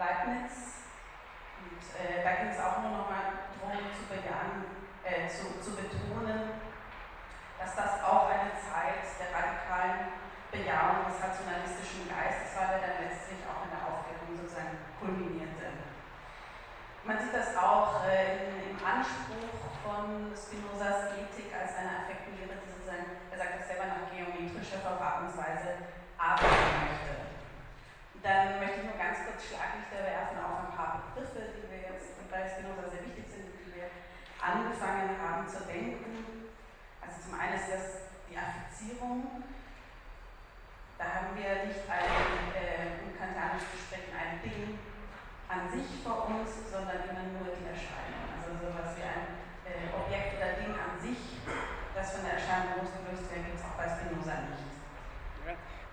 Leibniz. Und äh, da ging es auch nur noch mal darum zu bejahen, äh, zu, zu betonen, dass das auch eine Zeit der radikalen Bejahung des rationalistischen Geistes war, der dann letztlich auch in der Aufklärung sozusagen kulminierte. Man sieht das auch äh, im Anspruch von Spinozas Ethik als eine Affektlehre, die sozusagen, er sagt das selber nach geometrischer Verfahrensweise arbeiten möchte. Dann möchte ich nur ganz kurz Schlaglichter werfen auf ein paar Begriffe, die wir jetzt bei Spinoza sehr wichtig sind, die wir angefangen haben zu denken. Also zum einen ist das die Affizierung. Da haben wir nicht ein, äh, um kantianisch zu sprechen, ein Ding, an sich vor uns, sondern immer nur die Erscheinung. Also sowas wie ein äh, Objekt oder Ding an sich, das von der Erscheinung losgelöst wird, gibt es auch bei Spinoza nicht.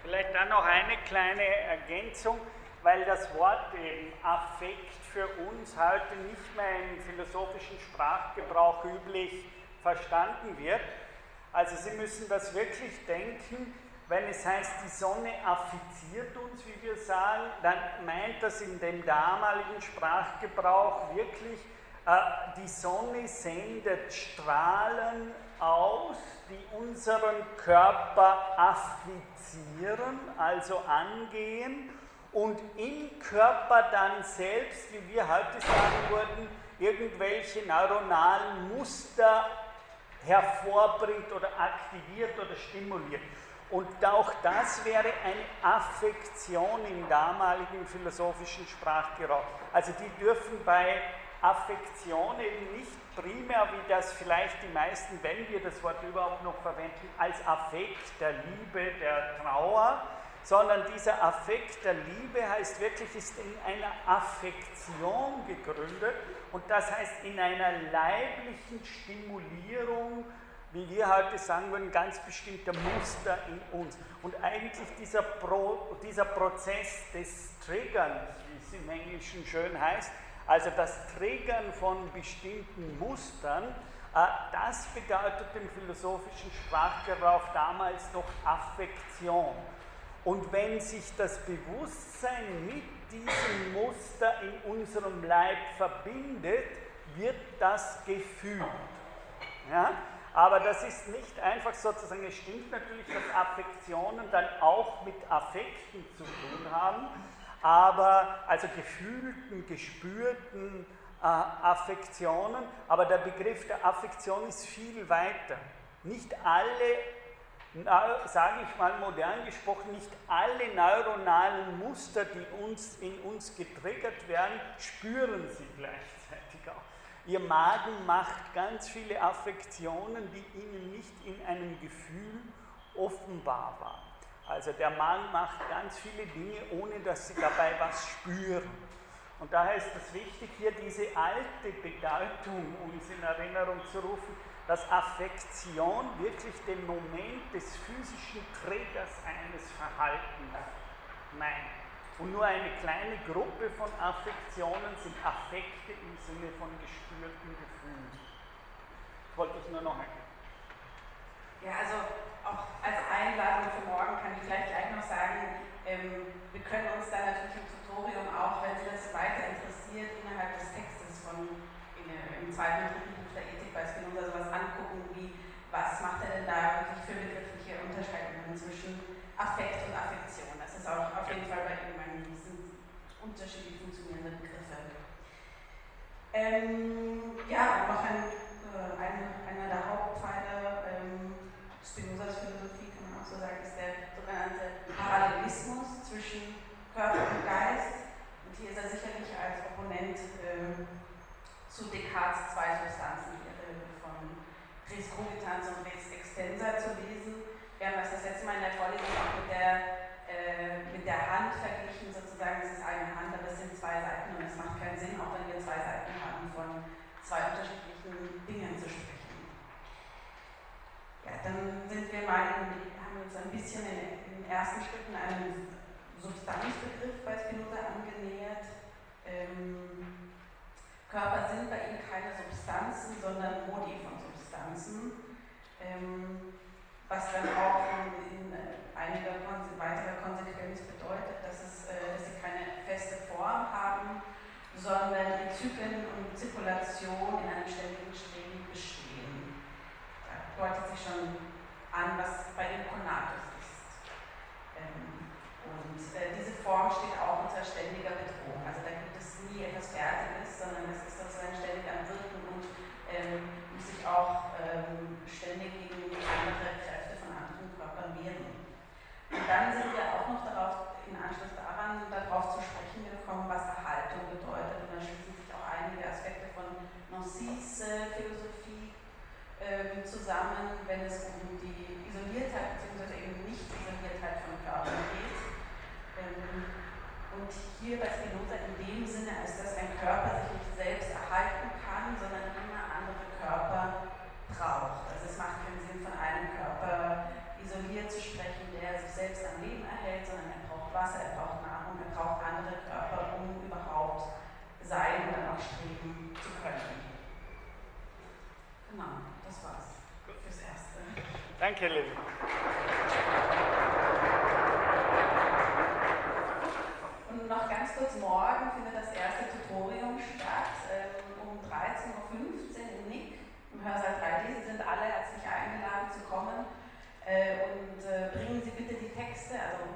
Vielleicht dann noch eine kleine Ergänzung, weil das Wort eben Affekt für uns heute nicht mehr im philosophischen Sprachgebrauch üblich verstanden wird. Also Sie müssen das wirklich denken, wenn es heißt, die Sonne affiziert uns, wie wir sagen, dann meint das in dem damaligen Sprachgebrauch wirklich, äh, die Sonne sendet Strahlen aus, die unseren Körper affizieren, also angehen und im Körper dann selbst, wie wir heute sagen würden, irgendwelche neuronalen Muster hervorbringt oder aktiviert oder stimuliert. Und auch das wäre eine Affektion im damaligen philosophischen Sprachgebrauch. Also die dürfen bei Affektion eben nicht primär, wie das vielleicht die meisten, wenn wir das Wort überhaupt noch verwenden, als Affekt der Liebe, der Trauer, sondern dieser Affekt der Liebe heißt wirklich, ist in einer Affektion gegründet und das heißt in einer leiblichen Stimulierung wie wir heute sagen würden, ganz bestimmte Muster in uns. Und eigentlich dieser, Pro, dieser Prozess des Triggerns, wie es im Englischen schön heißt, also das Triggern von bestimmten Mustern Äh, das bedeutet im philosophischen Sprachgebrauch damals noch Affektion. Und wenn sich das Bewusstsein mit diesem Muster in unserem Leib verbindet, wird das gefühlt. Ja? Aber das ist nicht einfach sozusagen, es stimmt natürlich, dass Affektionen dann auch mit Affekten zu tun haben, aber also gefühlten, gespürten äh, Affektionen, aber der Begriff der Affektion ist viel weiter. Nicht alle, sage ich mal modern gesprochen, nicht alle neuronalen Muster, die uns in uns getriggert werden, spüren sie gleichzeitig auch. Ihr Magen macht ganz viele Affektionen, die ihnen nicht in einem Gefühl offenbar waren. Also der Magen macht ganz viele Dinge, ohne dass sie dabei was spüren. Und daher ist es wichtig, hier diese alte Bedeutung uns in Erinnerung zu rufen, dass Affektion wirklich den Moment des physischen Trägers eines Verhaltens meint. Und nur eine kleine Gruppe von Affektionen sind Affekte im Sinne von gespürten Gefühlen. Ich wollte es nur noch erklären. Ja, also auch als Einladung für morgen kann ich gleich, gleich noch sagen, ähm, wir können uns da natürlich im Tutorium auch, wenn Sie das weiter interessiert, innerhalb des Textes von in, im zweiten und dritten Buch der Ethik bei Spinoza sowas angucken, wie was macht er denn da wirklich für begriffliche Unterscheidungen zwischen Affekt und Affektion. Das ist auch auf jeden Fall bei ihm unterschiedlich funktionierende Begriffe. Ähm, ja, noch ein, äh, eine, einer der Hauptpfeiler ähm, Spinozas Philosophie, kann man auch so sagen, ist der sogenannte Parallelismus zwischen Körper und Geist. Und hier ist er sicherlich als Opponent ähm, zu Descartes zwei Substanzen von Res Cogitans und Res Extensa zu lesen. Wir haben das das letzte Mal in der Vorlesung auch mit der äh, mit der Hand verglichen, sozusagen, es ist eine Hand, aber es sind zwei Seiten und es macht keinen Sinn, auch wenn wir zwei Seiten haben, von zwei unterschiedlichen Dingen zu sprechen. Dann sind wir mal in, haben uns ein bisschen in, den ersten Schritten einem Substanzbegriff bei Spinoza angenähert. Ähm, Körper sind bei ihm keine Substanzen, sondern Modi von Substanzen. Ähm, was dann auch in, in einiger weiterer Konsequenz bedeutet, dass, es, äh, dass sie keine feste Form haben, sondern in Zyklen und Zirkulation in einem ständigen Streben deutet sich schon an, was bei dem Konatus ist. Ähm, und äh, diese Form steht auch unter ständiger Bedrohung. Also da gibt es nie etwas Fertiges, sondern es ist sozusagen ständig am Wirken und ähm, muss sich auch ähm, ständig gegen andere Kräfte vermehren. Und dann sind wir auch noch darauf, in Anschluss daran, darauf zu sprechen gekommen, was Erhaltung bedeutet. Und da schließen sich auch einige Aspekte von Nancy's Philosophie zusammen, wenn es um die Isoliertheit bzw. eben Nicht-Isoliertheit von Körpern geht. Ähm, und hier bei Spinoza in dem Sinne, als dass ein Körper sich nicht selbst erhalten kann, sondern immer andere Körper braucht. Also es macht keinen Sinn, von einem Körper isoliert zu sprechen, der sich selbst am Leben erhält, sondern er braucht Wasser, er braucht Nahrung, er braucht andere Körper, um überhaupt sein oder noch streben zu können. Genau, das war's fürs Erste. Danke, Lilly. Und noch ganz kurz, morgen findet das erste Tutorium statt, ähm, um 13.15 Uhr im NIC, im Hörsaal 3D. Sie sind alle herzlich eingeladen zu kommen. Äh, und äh, bringen Sie bitte die Texte, also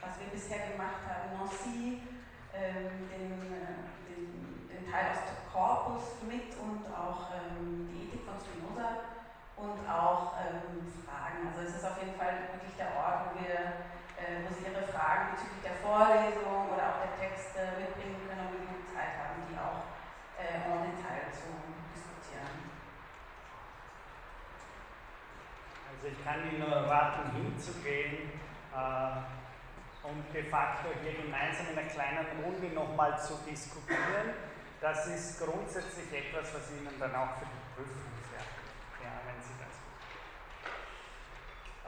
was wir bisher gemacht haben, Nancy, ähm, den, äh, den, den, Teil aus dem Korpus mit und auch ähm, die Ethik von Spinoza und auch ähm, Fragen. Also es ist auf jeden Fall wirklich der Ort, wo, wir, äh, wo Sie Ihre Fragen bezüglich der Vorlesung oder auch der Texte mitbringen können und wir Zeit haben, die auch äh, en Detail zu Also ich kann Ihnen nur raten, hinzugehen äh, und de facto hier gemeinsam in einer kleinen Runde nochmal zu diskutieren. Das ist grundsätzlich etwas, was Ihnen dann auch für die Prüfung sehr ja, wenn Sie das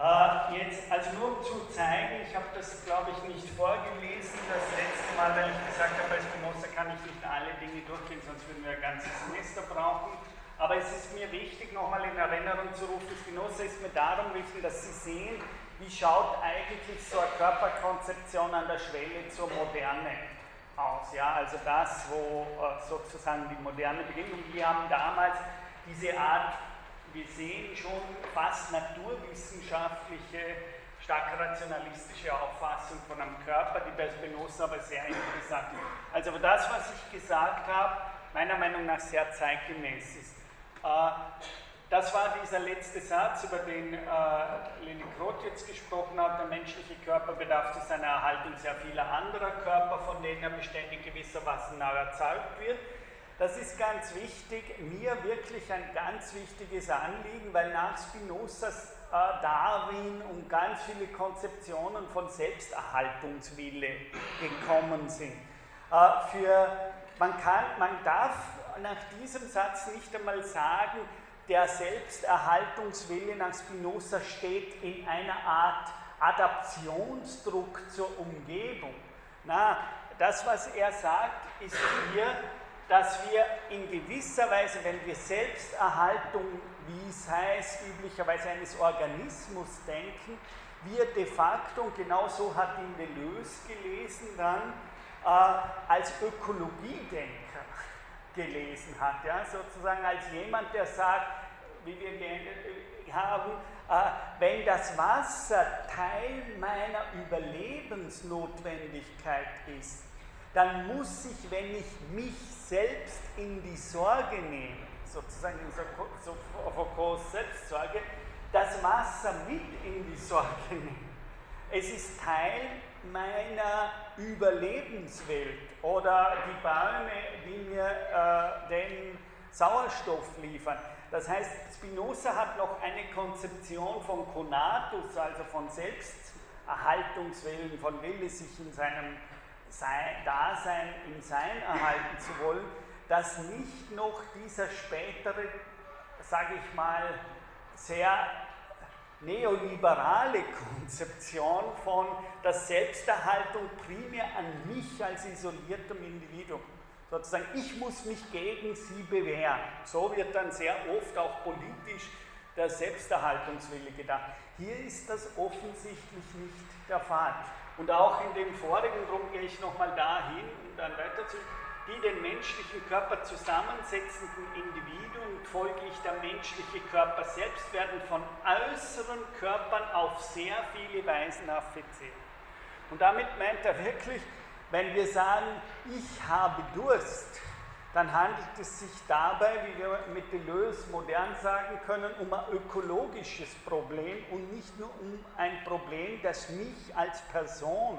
äh, jetzt, also nur um zu zeigen, ich habe das glaube ich nicht vorgelesen, das letzte Mal, weil ich gesagt habe, bei Spinoza kann ich nicht alle Dinge durchgehen, sonst würden wir ein ganzes Semester brauchen. Aber es ist mir wichtig, nochmal in Erinnerung zu rufen, Spinoza ist mir darum wichtig, dass Sie sehen, wie schaut eigentlich so eine Körperkonzeption an der Schwelle zur Moderne aus. Ja? Also das, wo äh, sozusagen die Moderne beginnt. Und wir haben damals diese Art, wir sehen schon fast naturwissenschaftliche, stark rationalistische Auffassung von einem Körper, die bei Spinoza aber sehr interessant ist. Also das, was ich gesagt habe, meiner Meinung nach sehr zeitgemäß ist. Äh, das war dieser letzte Satz, über den äh, Leni Groth jetzt gesprochen hat. Der menschliche Körper bedarf zu seiner Erhaltung sehr vieler anderer Körper, von denen er beständig gewissermaßen neu erzeugt wird. Das ist ganz wichtig, mir wirklich ein ganz wichtiges Anliegen, weil nach Spinozas äh, Darwin und ganz viele Konzeptionen von Selbsterhaltungswille gekommen sind. Äh, für, man, kann, man darf nach diesem Satz nicht einmal sagen, der Selbsterhaltungswille nach Spinoza steht in einer Art Adaptionsdruck zur Umgebung. Na, das, was er sagt, ist hier, dass wir in gewisser Weise, wenn wir Selbsterhaltung, wie es heißt, üblicherweise eines Organismus denken, wir de facto, und genau so hat ihn Deleuze gelesen dann, äh, als Ökologiedenker gelesen hat, ja, sozusagen als jemand, der sagt, wie wir haben, äh, wenn das Wasser Teil meiner Überlebensnotwendigkeit ist, dann muss ich, wenn ich mich selbst in die Sorge nehme, sozusagen in so, Foucaults Selbstsorge, das Wasser mit in die Sorge nehmen. Es ist Teil meiner Überlebenswelt oder die Bäume, die mir äh, den Sauerstoff liefern. Das heißt, Spinoza hat noch eine Konzeption von Conatus, also von Selbsterhaltungswillen, von Wille, sich in seinem Sein, Dasein, im Sein erhalten zu wollen, dass nicht noch dieser spätere, sage ich mal, sehr neoliberale Konzeption von der Selbsterhaltung primär an mich als isoliertem Individuum. Sozusagen, ich muss mich gegen sie bewähren. So wird dann sehr oft auch politisch der Selbsterhaltungswille gedacht. Hier ist das offensichtlich nicht der Fall. Und auch in dem vorigen, darum gehe ich nochmal dahin, um dann weiterzugehen die den menschlichen Körper zusammensetzenden Individuen und folglich der menschliche Körper selbst werden von äußeren Körpern auf sehr viele Weisen affiziert. Und damit meint er wirklich, wenn wir sagen, ich habe Durst, dann handelt es sich dabei, wie wir mit Deleuze modern sagen können, um ein ökologisches Problem und nicht nur um ein Problem, das mich als Person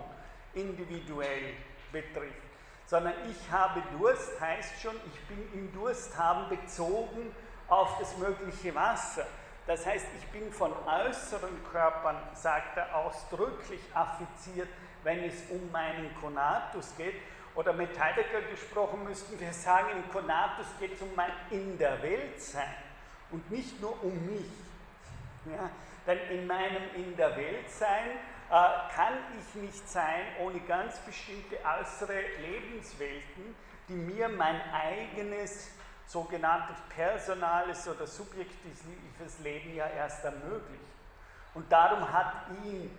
individuell betrifft sondern ich habe Durst heißt schon, ich bin im Durst haben bezogen auf das mögliche Wasser. Das heißt, ich bin von äußeren Körpern, sagt er ausdrücklich, affiziert, wenn es um meinen Konatus geht. Oder mit Heidegger gesprochen müssten wir sagen, im Konatus geht es um mein In der Welt sein und nicht nur um mich. Ja? Denn in meinem In der Welt sein äh, kann ich nicht sein ohne ganz bestimmte äußere Lebenswelten, die mir mein eigenes sogenanntes personales oder subjektives Leben ja erst ermöglicht. Und darum hat ihn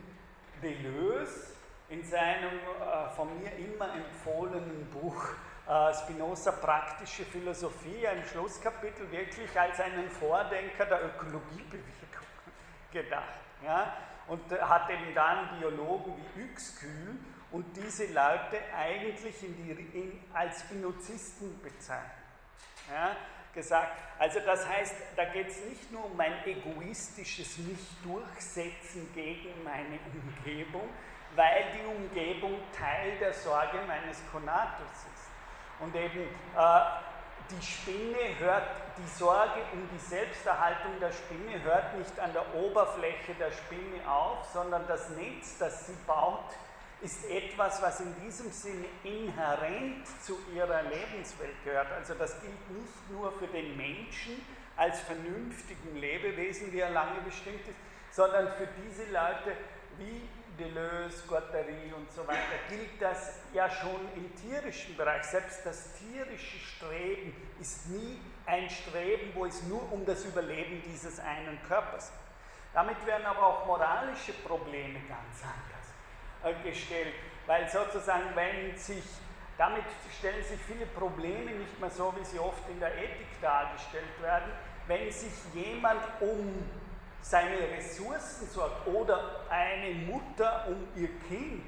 Deleuze in seinem äh, von mir immer empfohlenen Buch äh, Spinoza Praktische Philosophie, ein Schlusskapitel, wirklich als einen Vordenker der Ökologiebewegung gedacht. Ja? und hat eben dann Biologen wie Uexküll und diese Leute eigentlich in die, in, als Spinozisten bezeichnet. Ja, gesagt, also das heißt, da geht es nicht nur um mein egoistisches Nicht-Durchsetzen gegen meine Umgebung, weil die Umgebung Teil der Sorge meines Konatus ist. Und eben äh, die Spinne hört, die Sorge um die Selbsterhaltung der Spinne hört nicht an der Oberfläche der Spinne auf, sondern das Netz, das sie baut, ist etwas, was in diesem Sinne inhärent zu ihrer Lebenswelt gehört. Also das gilt nicht nur für den Menschen als vernünftigen Lebewesen, wie er lange bestimmt ist, sondern für diese Leute wie Deleuze, Guattari und so weiter, gilt das ja schon im tierischen Bereich. Selbst das tierische Streben ist nie ein Streben, wo es nur um das Überleben dieses einen Körpers geht. Damit werden aber auch moralische Probleme ganz anders äh, gestellt, weil sozusagen, wenn sich, damit stellen sich viele Probleme nicht mehr so, wie sie oft in der Ethik dargestellt werden, wenn sich jemand um seine Ressourcen sorgt oder eine Mutter um ihr Kind,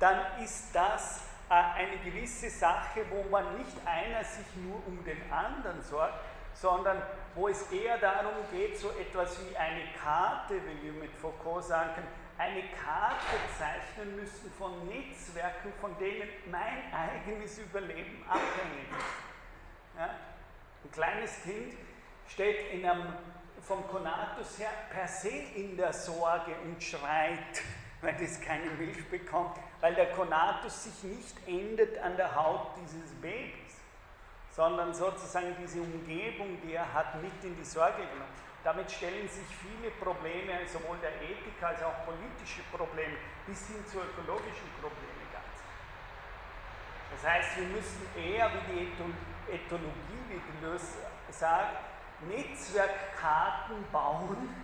dann ist das äh, eine gewisse Sache, wo man nicht einer sich nur um den anderen sorgt, sondern wo es eher darum geht, so etwas wie eine Karte, wie wir mit Foucault sagen, eine Karte zeichnen müssen von Netzwerken, von denen mein eigenes Überleben abhängig ist. Ja? Ein kleines Kind steht in einem, vom Konatus her per se in der Sorge und schreit, wenn es keine Milch bekommt, weil der Konatus sich nicht endet an der Haut dieses Babys sondern sozusagen diese Umgebung, die er hat, mit in die Sorge genommen. Damit stellen sich viele Probleme, sowohl der Ethik als auch politische Probleme, bis hin zu ökologischen Problemen ganz. Das heißt, wir müssen eher wie die Ethologie, wie Deleuze sagt, Netzwerkkarten bauen,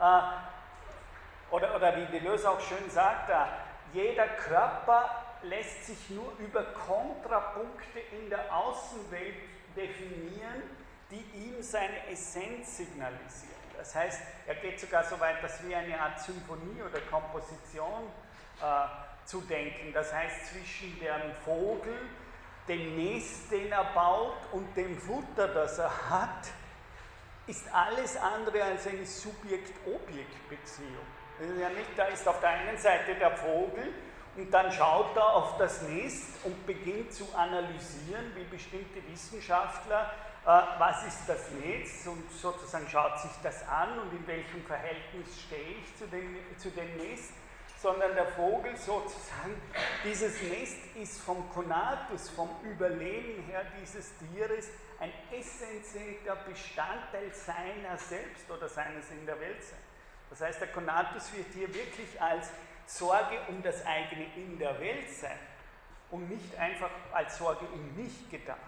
äh, oder, oder wie Deleuze auch schön sagt, äh, jeder Körper lässt sich nur über Kontrapunkte in der Außenwelt definieren, die ihm seine Essenz signalisieren. Das heißt, er geht sogar so weit, dass wir eine Art Symphonie oder Komposition äh, zu denken. Das heißt, zwischen dem Vogel, dem Nest, den er baut, und dem Futter, das er hat, ist alles andere als eine Subjekt-Objekt-Beziehung. Ja da ist auf der einen Seite der Vogel, und dann schaut er auf das Nest und beginnt zu analysieren, wie bestimmte Wissenschaftler, äh, was ist das Nest und sozusagen schaut sich das an und in welchem Verhältnis stehe ich zu dem, zu dem Nest, sondern der Vogel sozusagen, dieses Nest ist vom Konatus, vom Überleben her dieses Tieres ein essentieller Bestandteil seiner selbst oder seines in der Welt sein. Das heißt, der Konatus wird hier wirklich als Sorge um das eigene in der Welt sein und nicht einfach als Sorge um mich gedacht.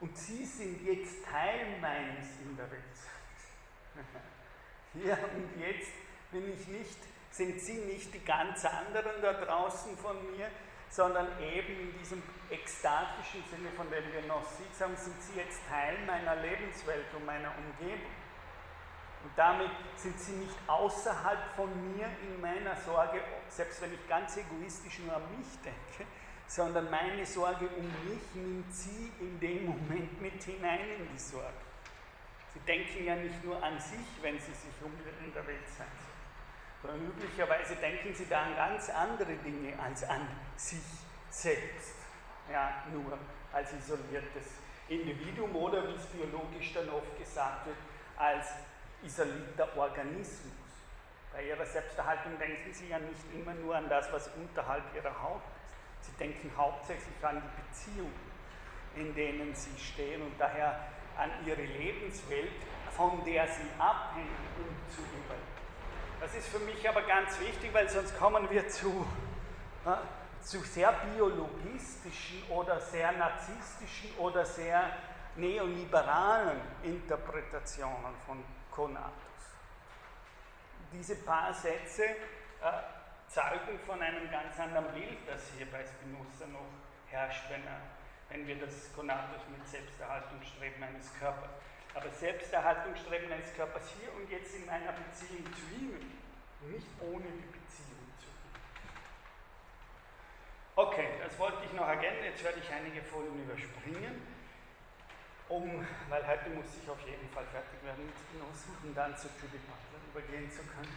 Und Sie sind jetzt Teil meines in der Welt. Hier und jetzt bin ich nicht, sind Sie nicht die ganz anderen da draußen von mir, sondern eben in diesem ekstatischen Sinne, von dem wir noch sagen, sind Sie jetzt Teil meiner Lebenswelt und meiner Umgebung. Und damit sind sie nicht außerhalb von mir in meiner Sorge, selbst wenn ich ganz egoistisch nur an mich denke, sondern meine Sorge um mich nimmt sie in dem Moment mit hinein in die Sorge. Sie denken ja nicht nur an sich, wenn sie sich um der Welt sein sondern üblicherweise denken sie da an ganz andere Dinge als an sich selbst. Ja, nur als isoliertes Individuum oder wie es biologisch dann oft gesagt wird, als isolierter Organismus. Bei ihrer Selbsterhaltung denken sie ja nicht immer nur an das, was unterhalb ihrer Haut ist. Sie denken hauptsächlich an die Beziehungen, in denen sie stehen und daher an ihre Lebenswelt, von der sie abhängen, um zu überleben. Das ist für mich aber ganz wichtig, weil sonst kommen wir zu, äh, zu sehr biologistischen oder sehr narzisstischen oder sehr neoliberalen Interpretationen von Konatus. Diese paar Sätze äh, zeugen von einem ganz anderen Bild, das hier bei Spinoza noch herrscht, wenn, er, wenn wir das Konatus mit Selbsterhaltungsstreben eines Körpers. Aber Selbsterhaltungsstreben eines Körpers hier und jetzt in meiner Beziehung zu ihm, nicht ohne die Beziehung zu ihm. Okay, das wollte ich noch ergänzen. Jetzt werde ich einige Folien überspringen um, weil heute muss ich auf jeden Fall fertig werden mit Spinoza, um dann zu Judy Butler übergehen zu können.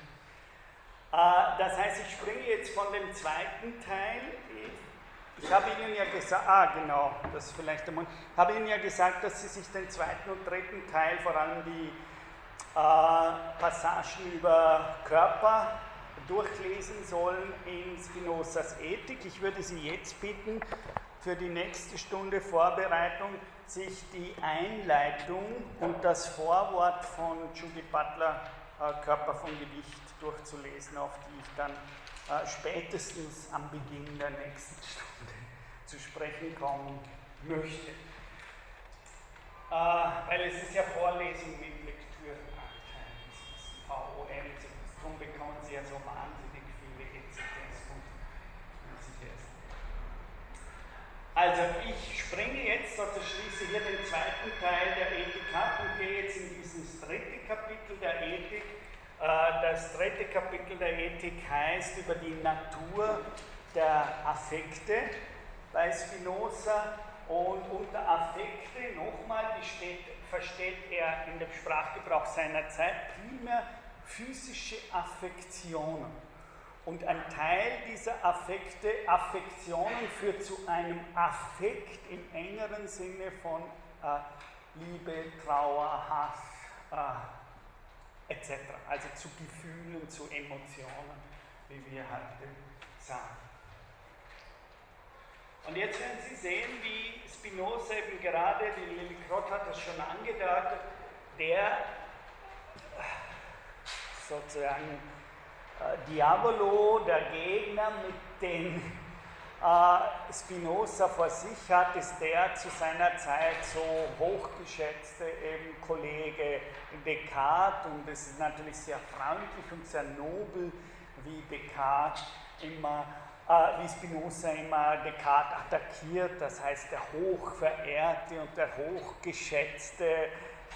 Äh, das heißt, ich springe jetzt von dem zweiten Teil. Ich habe Ihnen ja gesagt, ah genau, das ist vielleicht einmal, habe Ihnen ja gesagt, dass Sie sich den zweiten und dritten Teil, vor allem die äh, Passagen über Körper, durchlesen sollen in Spinozas Ethik. Ich würde Sie jetzt bitten, für die nächste Stunde Vorbereitung sich die Einleitung und das Vorwort von Judy Butler, äh, Körper von Gewicht, durchzulesen, auf die ich dann äh, spätestens am Beginn der nächsten Stunde zu sprechen kommen möchte. Äh, weil es ist ja Vorlesung mit ist VOM, darum bekommen Sie ja so wahnsinnig viele ECTS und. Also ich springe jetzt, also schließe hier den zweiten Teil der Ethik ab und gehe jetzt in dieses dritte Kapitel der Ethik. Äh, das dritte Kapitel der Ethik heißt über die Natur der Affekte bei Spinoza und unter Affekte, nochmal, versteht er in dem Sprachgebrauch seiner Zeit primär physische Affektionen. Und ein Teil dieser Affekte, Affektionen führt zu einem Affekt im engeren Sinne von äh, Liebe, Trauer, Hass äh, etc. Also zu Gefühlen, zu Emotionen, wie wir heute sagen. Und jetzt werden Sie sehen, wie Spinoza eben gerade, die Lili Krott hat das schon angedeutet, der sozusagen äh, Diavolo, der Gegner, mit äh, Spinoza vor sich hat, ist der zu seiner Zeit so hochgeschätzte eben Kollege Descartes. Und es ist natürlich sehr freundlich und sehr nobel, wie Descartes immer äh, wie Spinoza immer Descartes attackiert, das heißt der hochverehrte und der hochgeschätzte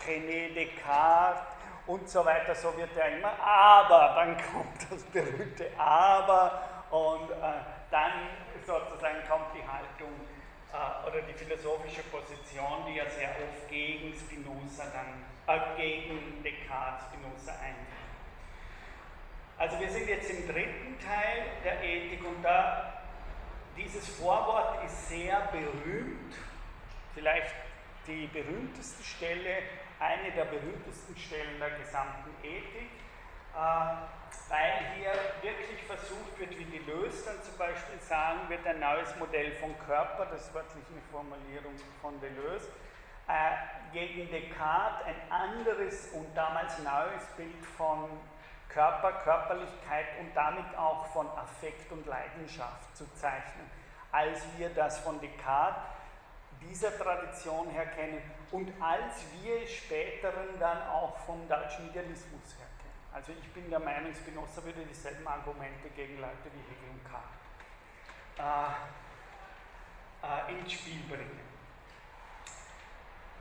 René Descartes und so weiter, so wird er immer, aber dann kommt das berühmte Aber und äh, dann sozusagen kommt die Haltung äh, oder die philosophische Position, die ja sehr oft gegen Spinoza dann, äh, gegen Descartes Spinoza eingeht. Also wir sind jetzt im dritten Teil der Ethik und da dieses Vorwort ist sehr berühmt, vielleicht die berühmteste Stelle, eine der berühmtesten Stellen der gesamten Ethik, äh, weil hier wirklich versucht wird, wie die Lös dann zum Beispiel sagen, wird ein neues Modell von Körper, das ist wörtlich eine Formulierung von Deleuze, äh, gegen Descartes ein anderes und damals neues Bild von Körper, Körperlichkeit und damit auch von Affekt und Leidenschaft zu zeichnen, als wir das von Descartes dieser Tradition her kennen und als wir späteren dann auch vom deutschen Idealismus her kennen. Also ich bin der Meinung, Spinoza würde dieselben Argumente gegen Leute wie Hegel und Kant äh, äh, ins Spiel bringen.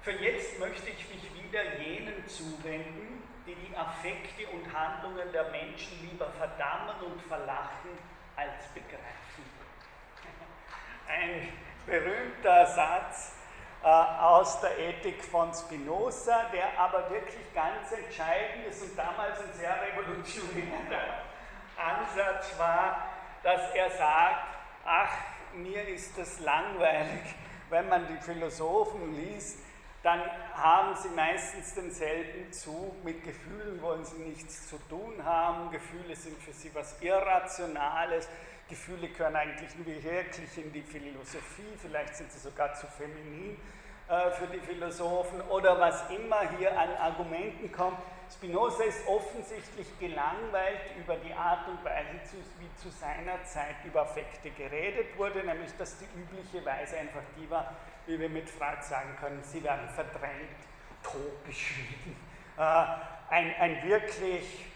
Für jetzt möchte ich mich wieder jenen zuwenden, die die Affekte und Handlungen der Menschen lieber verdammen und verlachen als begreifen. Ein berühmter Satz aus der Ethik von Spinoza, der aber wirklich ganz entscheidend ist und damals ein sehr revolutionärer Ansatz war, dass er sagt, ach, mir ist das langweilig, wenn man die Philosophen liest, dann haben sie meistens denselben Zug. Mit Gefühlen wollen sie nichts zu tun haben. Gefühle sind für sie was Irrationales. Gefühle gehören eigentlich nur wirklich in die Philosophie. Vielleicht sind sie sogar zu feminin äh, für die Philosophen oder was immer hier an Argumenten kommt. Spinoza ist offensichtlich gelangweilt über die Art und Weise, wie zu seiner Zeit über Affekte geredet wurde, nämlich dass die übliche Weise einfach die war, wie wir mit Freud sagen können, sie werden verdrängt, totgeschwiegen. Äh, ein, ein wirklich,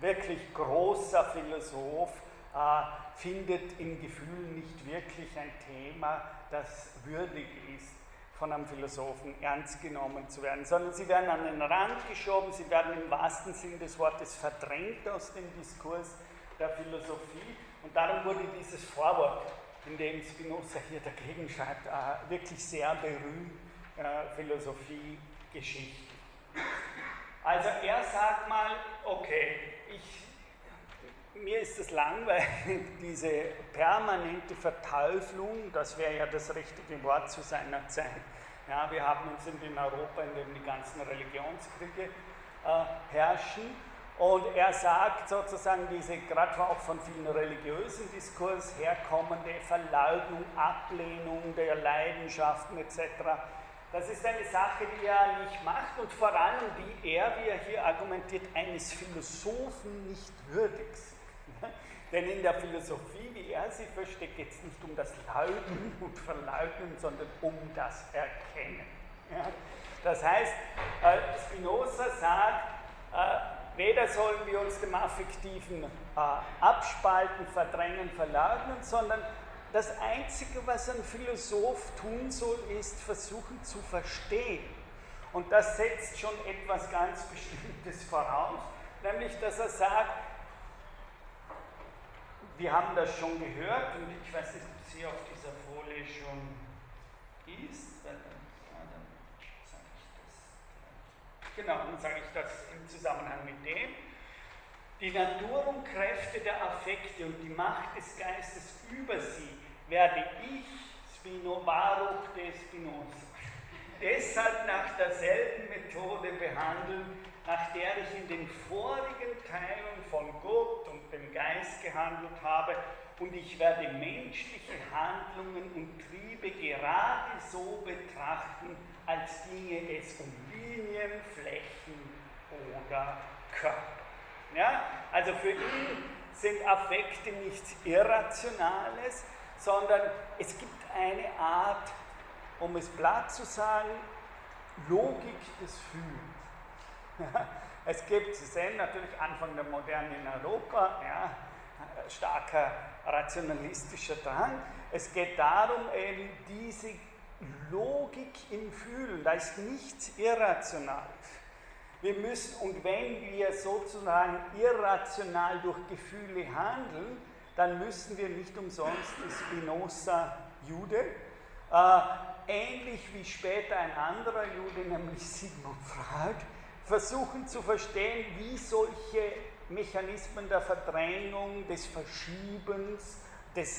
wirklich großer Philosoph äh, findet in Gefühlen nicht wirklich ein Thema, das würdig ist, von einem Philosophen ernst genommen zu werden, sondern sie werden an den Rand geschoben, sie werden im wahrsten Sinn des Wortes verdrängt aus dem Diskurs der Philosophie und darum wurde dieses Vorwort in dem Spinoza hier dagegen schreibt, äh, wirklich sehr berühmt äh, Philosophie, Geschichte. Also er sagt mal, okay, ich, mir ist es langweilig, diese permanente Verteuflung, das wäre ja das richtige Wort zu seiner Zeit. Ja, wir haben uns in Europa, in dem die ganzen Religionskriege äh, herrschen, und er sagt sozusagen diese, gerade auch von vielen religiösen Diskurs herkommende Verleugnung, Ablehnung der Leidenschaften etc. Das ist eine Sache, die er nicht macht und vor allem, die er, wie er hier argumentiert, eines Philosophen nicht würdig sind. Denn in der Philosophie, wie er sie versteht, geht es nicht um das Leugnen und Verleugnen, sondern um das Erkennen. Das heißt, äh, Spinoza sagt, äh, weder sollen wir uns dem Affektiven äh, abspalten, verdrängen, verleugnen, sondern das Einzige, was ein Philosoph tun soll, ist versuchen zu verstehen. Und das setzt schon etwas ganz Bestimmtes voraus, nämlich dass er sagt, wir haben das schon gehört und ich weiß nicht, ob sie auf dieser Folie schon ist. Ja, dann sage ich das. Genau, dann sage ich das im Zusammenhang mit dem. Die Natur und Kräfte der Affekte und die Macht des Geistes über sie werde ich, Spino, Baruch de Spinoza, deshalb nach derselben Methode behandeln, nach der ich in den vorigen Teilen von Gott und dem Geist gehandelt habe, und ich werde menschliche Handlungen und Triebe gerade so betrachten, als ginge es um Linien, Flächen oder Körper. Ja? Also für ihn sind Affekte nichts Irrationales, sondern es gibt eine Art, um es platt zu sagen, Logik des Fühlens. Es gibt, Sie sehen natürlich Anfang der Moderne in Europa, ja, starker rationalistischer Drang. Es geht darum, eben diese Logik im Fühlen, da ist nichts Irrationales. Wir müssen, und wenn wir sozusagen irrational durch Gefühle handeln, dann müssen wir nicht umsonst Spinoza Jude, äh, ähnlich wie später ein anderer Jude, nämlich Sigmund Freud, versuchen zu verstehen, wie solche Mechanismen der Verdrängung, des Verschiebens, des,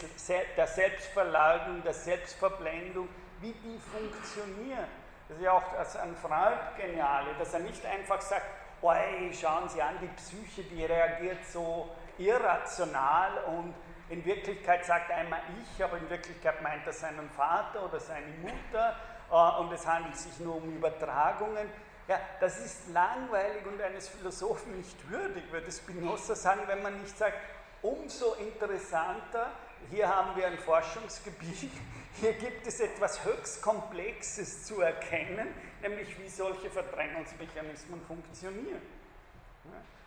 der Selbstverleugnung, der Selbstverblendung, wie die funktionieren. Das ist ja auch das an Freud geniale, dass er nicht einfach sagt, oi, schauen Sie an, die Psyche, die reagiert so irrational und in Wirklichkeit sagt einmal ich, aber in Wirklichkeit meint er seinen Vater oder seine Mutter äh, und es handelt sich nur um Übertragungen. Ja, das ist langweilig und eines Philosophen nicht würdig, würde Spinoza sagen, wenn man nicht sagt, umso interessanter, hier haben wir ein Forschungsgebiet, hier gibt es etwas höchst Komplexes zu erkennen, nämlich wie solche Verdrängungsmechanismen funktionieren.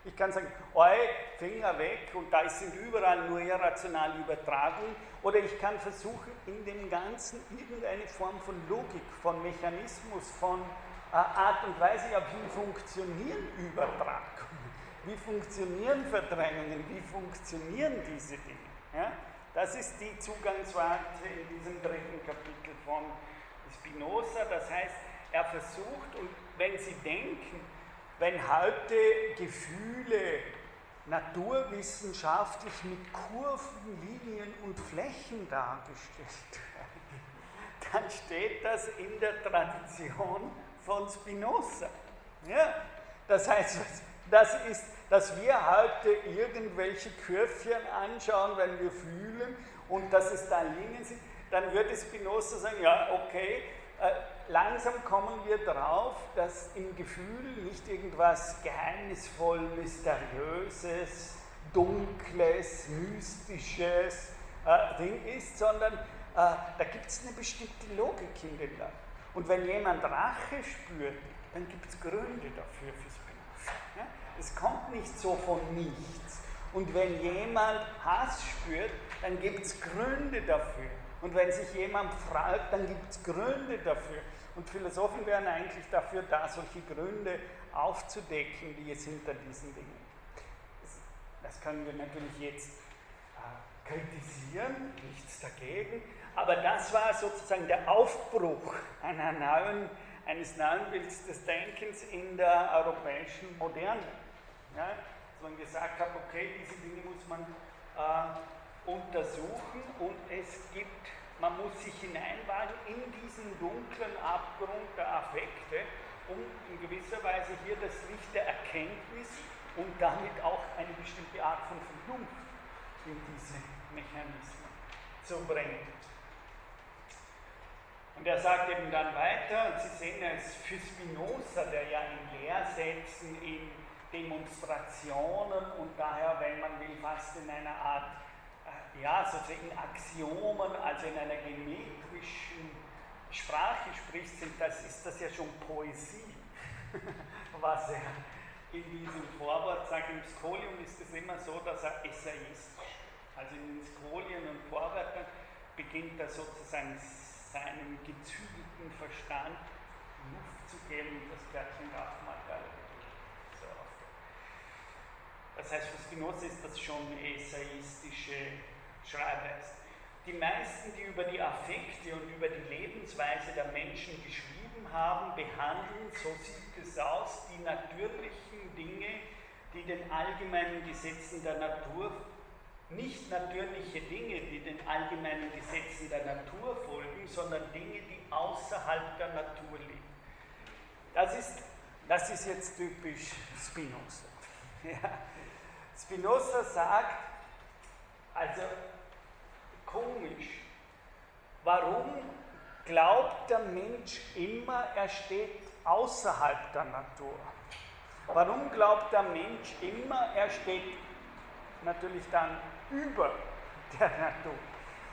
Ich kann sagen, oi, Finger weg und da sind überall nur irrationale Übertragungen. Oder ich kann versuchen, in dem Ganzen irgendeine Form von Logik, von Mechanismus, von Art und Weise, ja, wie funktionieren Übertragungen, wie funktionieren Verdrängungen, wie funktionieren diese Dinge. Ja? Das ist die Zugangswarte in diesem dritten Kapitel von Spinoza. Das heißt, er versucht, und wenn Sie denken, wenn heute Gefühle naturwissenschaftlich mit Kurven, Linien und Flächen dargestellt werden, dann steht das in der Tradition von Spinoza. Ja? Das heißt, das ist, dass wir heute irgendwelche Curvchen anschauen, wenn wir fühlen und dass es da Linien sind, dann würde Spinoza sagen, ja, okay, äh, langsam kommen wir darauf, dass im Gefühl nicht irgendwas geheimnisvoll, mysteriöses, dunkles, mystisches äh, Ding ist, sondern äh, da gibt es eine bestimmte Logik in den Leuten. Und wenn jemand Rache spürt, dann gibt es Gründe dafür für Spinoza. Ja? Es kommt nicht so von nichts. Und wenn jemand Hass spürt, dann gibt es Gründe dafür. Und wenn sich jemand freut, dann gibt es Gründe dafür. Und Philosophen wären eigentlich dafür da, solche Gründe aufzudecken, die es hinter diesen Dingen gibt. Das, das können wir natürlich jetzt äh, kritisieren, nichts dagegen, aber das war sozusagen der Aufbruch einer neuen, eines neuen Bildes des Denkens in der europäischen Moderne. Ja, dass man gesagt hat, okay, diese Dinge muss man äh, untersuchen und es gibt, man muss sich hineinwagen in diesen dunklen Abgrund der Affekte, um in gewisser Weise hier das Licht der Erkenntnis und damit auch eine bestimmte Art von Vernunft in diese Mechanismen zu bringen. Und er sagt eben dann weiter, und Sie sehen es für Spinoza, der ja in Lehrsätzen in Demonstrationen und daher, wenn man will, fast in einer Art, äh, ja, sozusagen Axiomen, also in einer geometrischen Sprache spricht, sind das, ist das ja schon Poesie, was er in diesem Vorwort sagt. Im Skolium ist es immer so, dass er essayistisch, also in den Skolien und Vorwörtern beginnt er sozusagen seinem gezügelten Verstand Luft zu geben, das Kärtchen darf man so Das heißt, für Spinoza ist das schon essayistische Schreibweise. Die meisten, die über die Affekte und über die Lebensweise der Menschen geschrieben haben, behandeln, so sieht es aus, die natürlichen Dinge, die den allgemeinen Gesetzen der Natur, nicht natürliche Dinge, die den allgemeinen Gesetzen der Natur folgen, sondern Dinge, die außerhalb der Natur liegen. Das ist, das ist jetzt typisch Spinoza. Ja. Spinoza sagt, also komisch. Warum glaubt der Mensch immer, er steht außerhalb der Natur? Warum glaubt der Mensch immer, er steht natürlich dann über der Natur?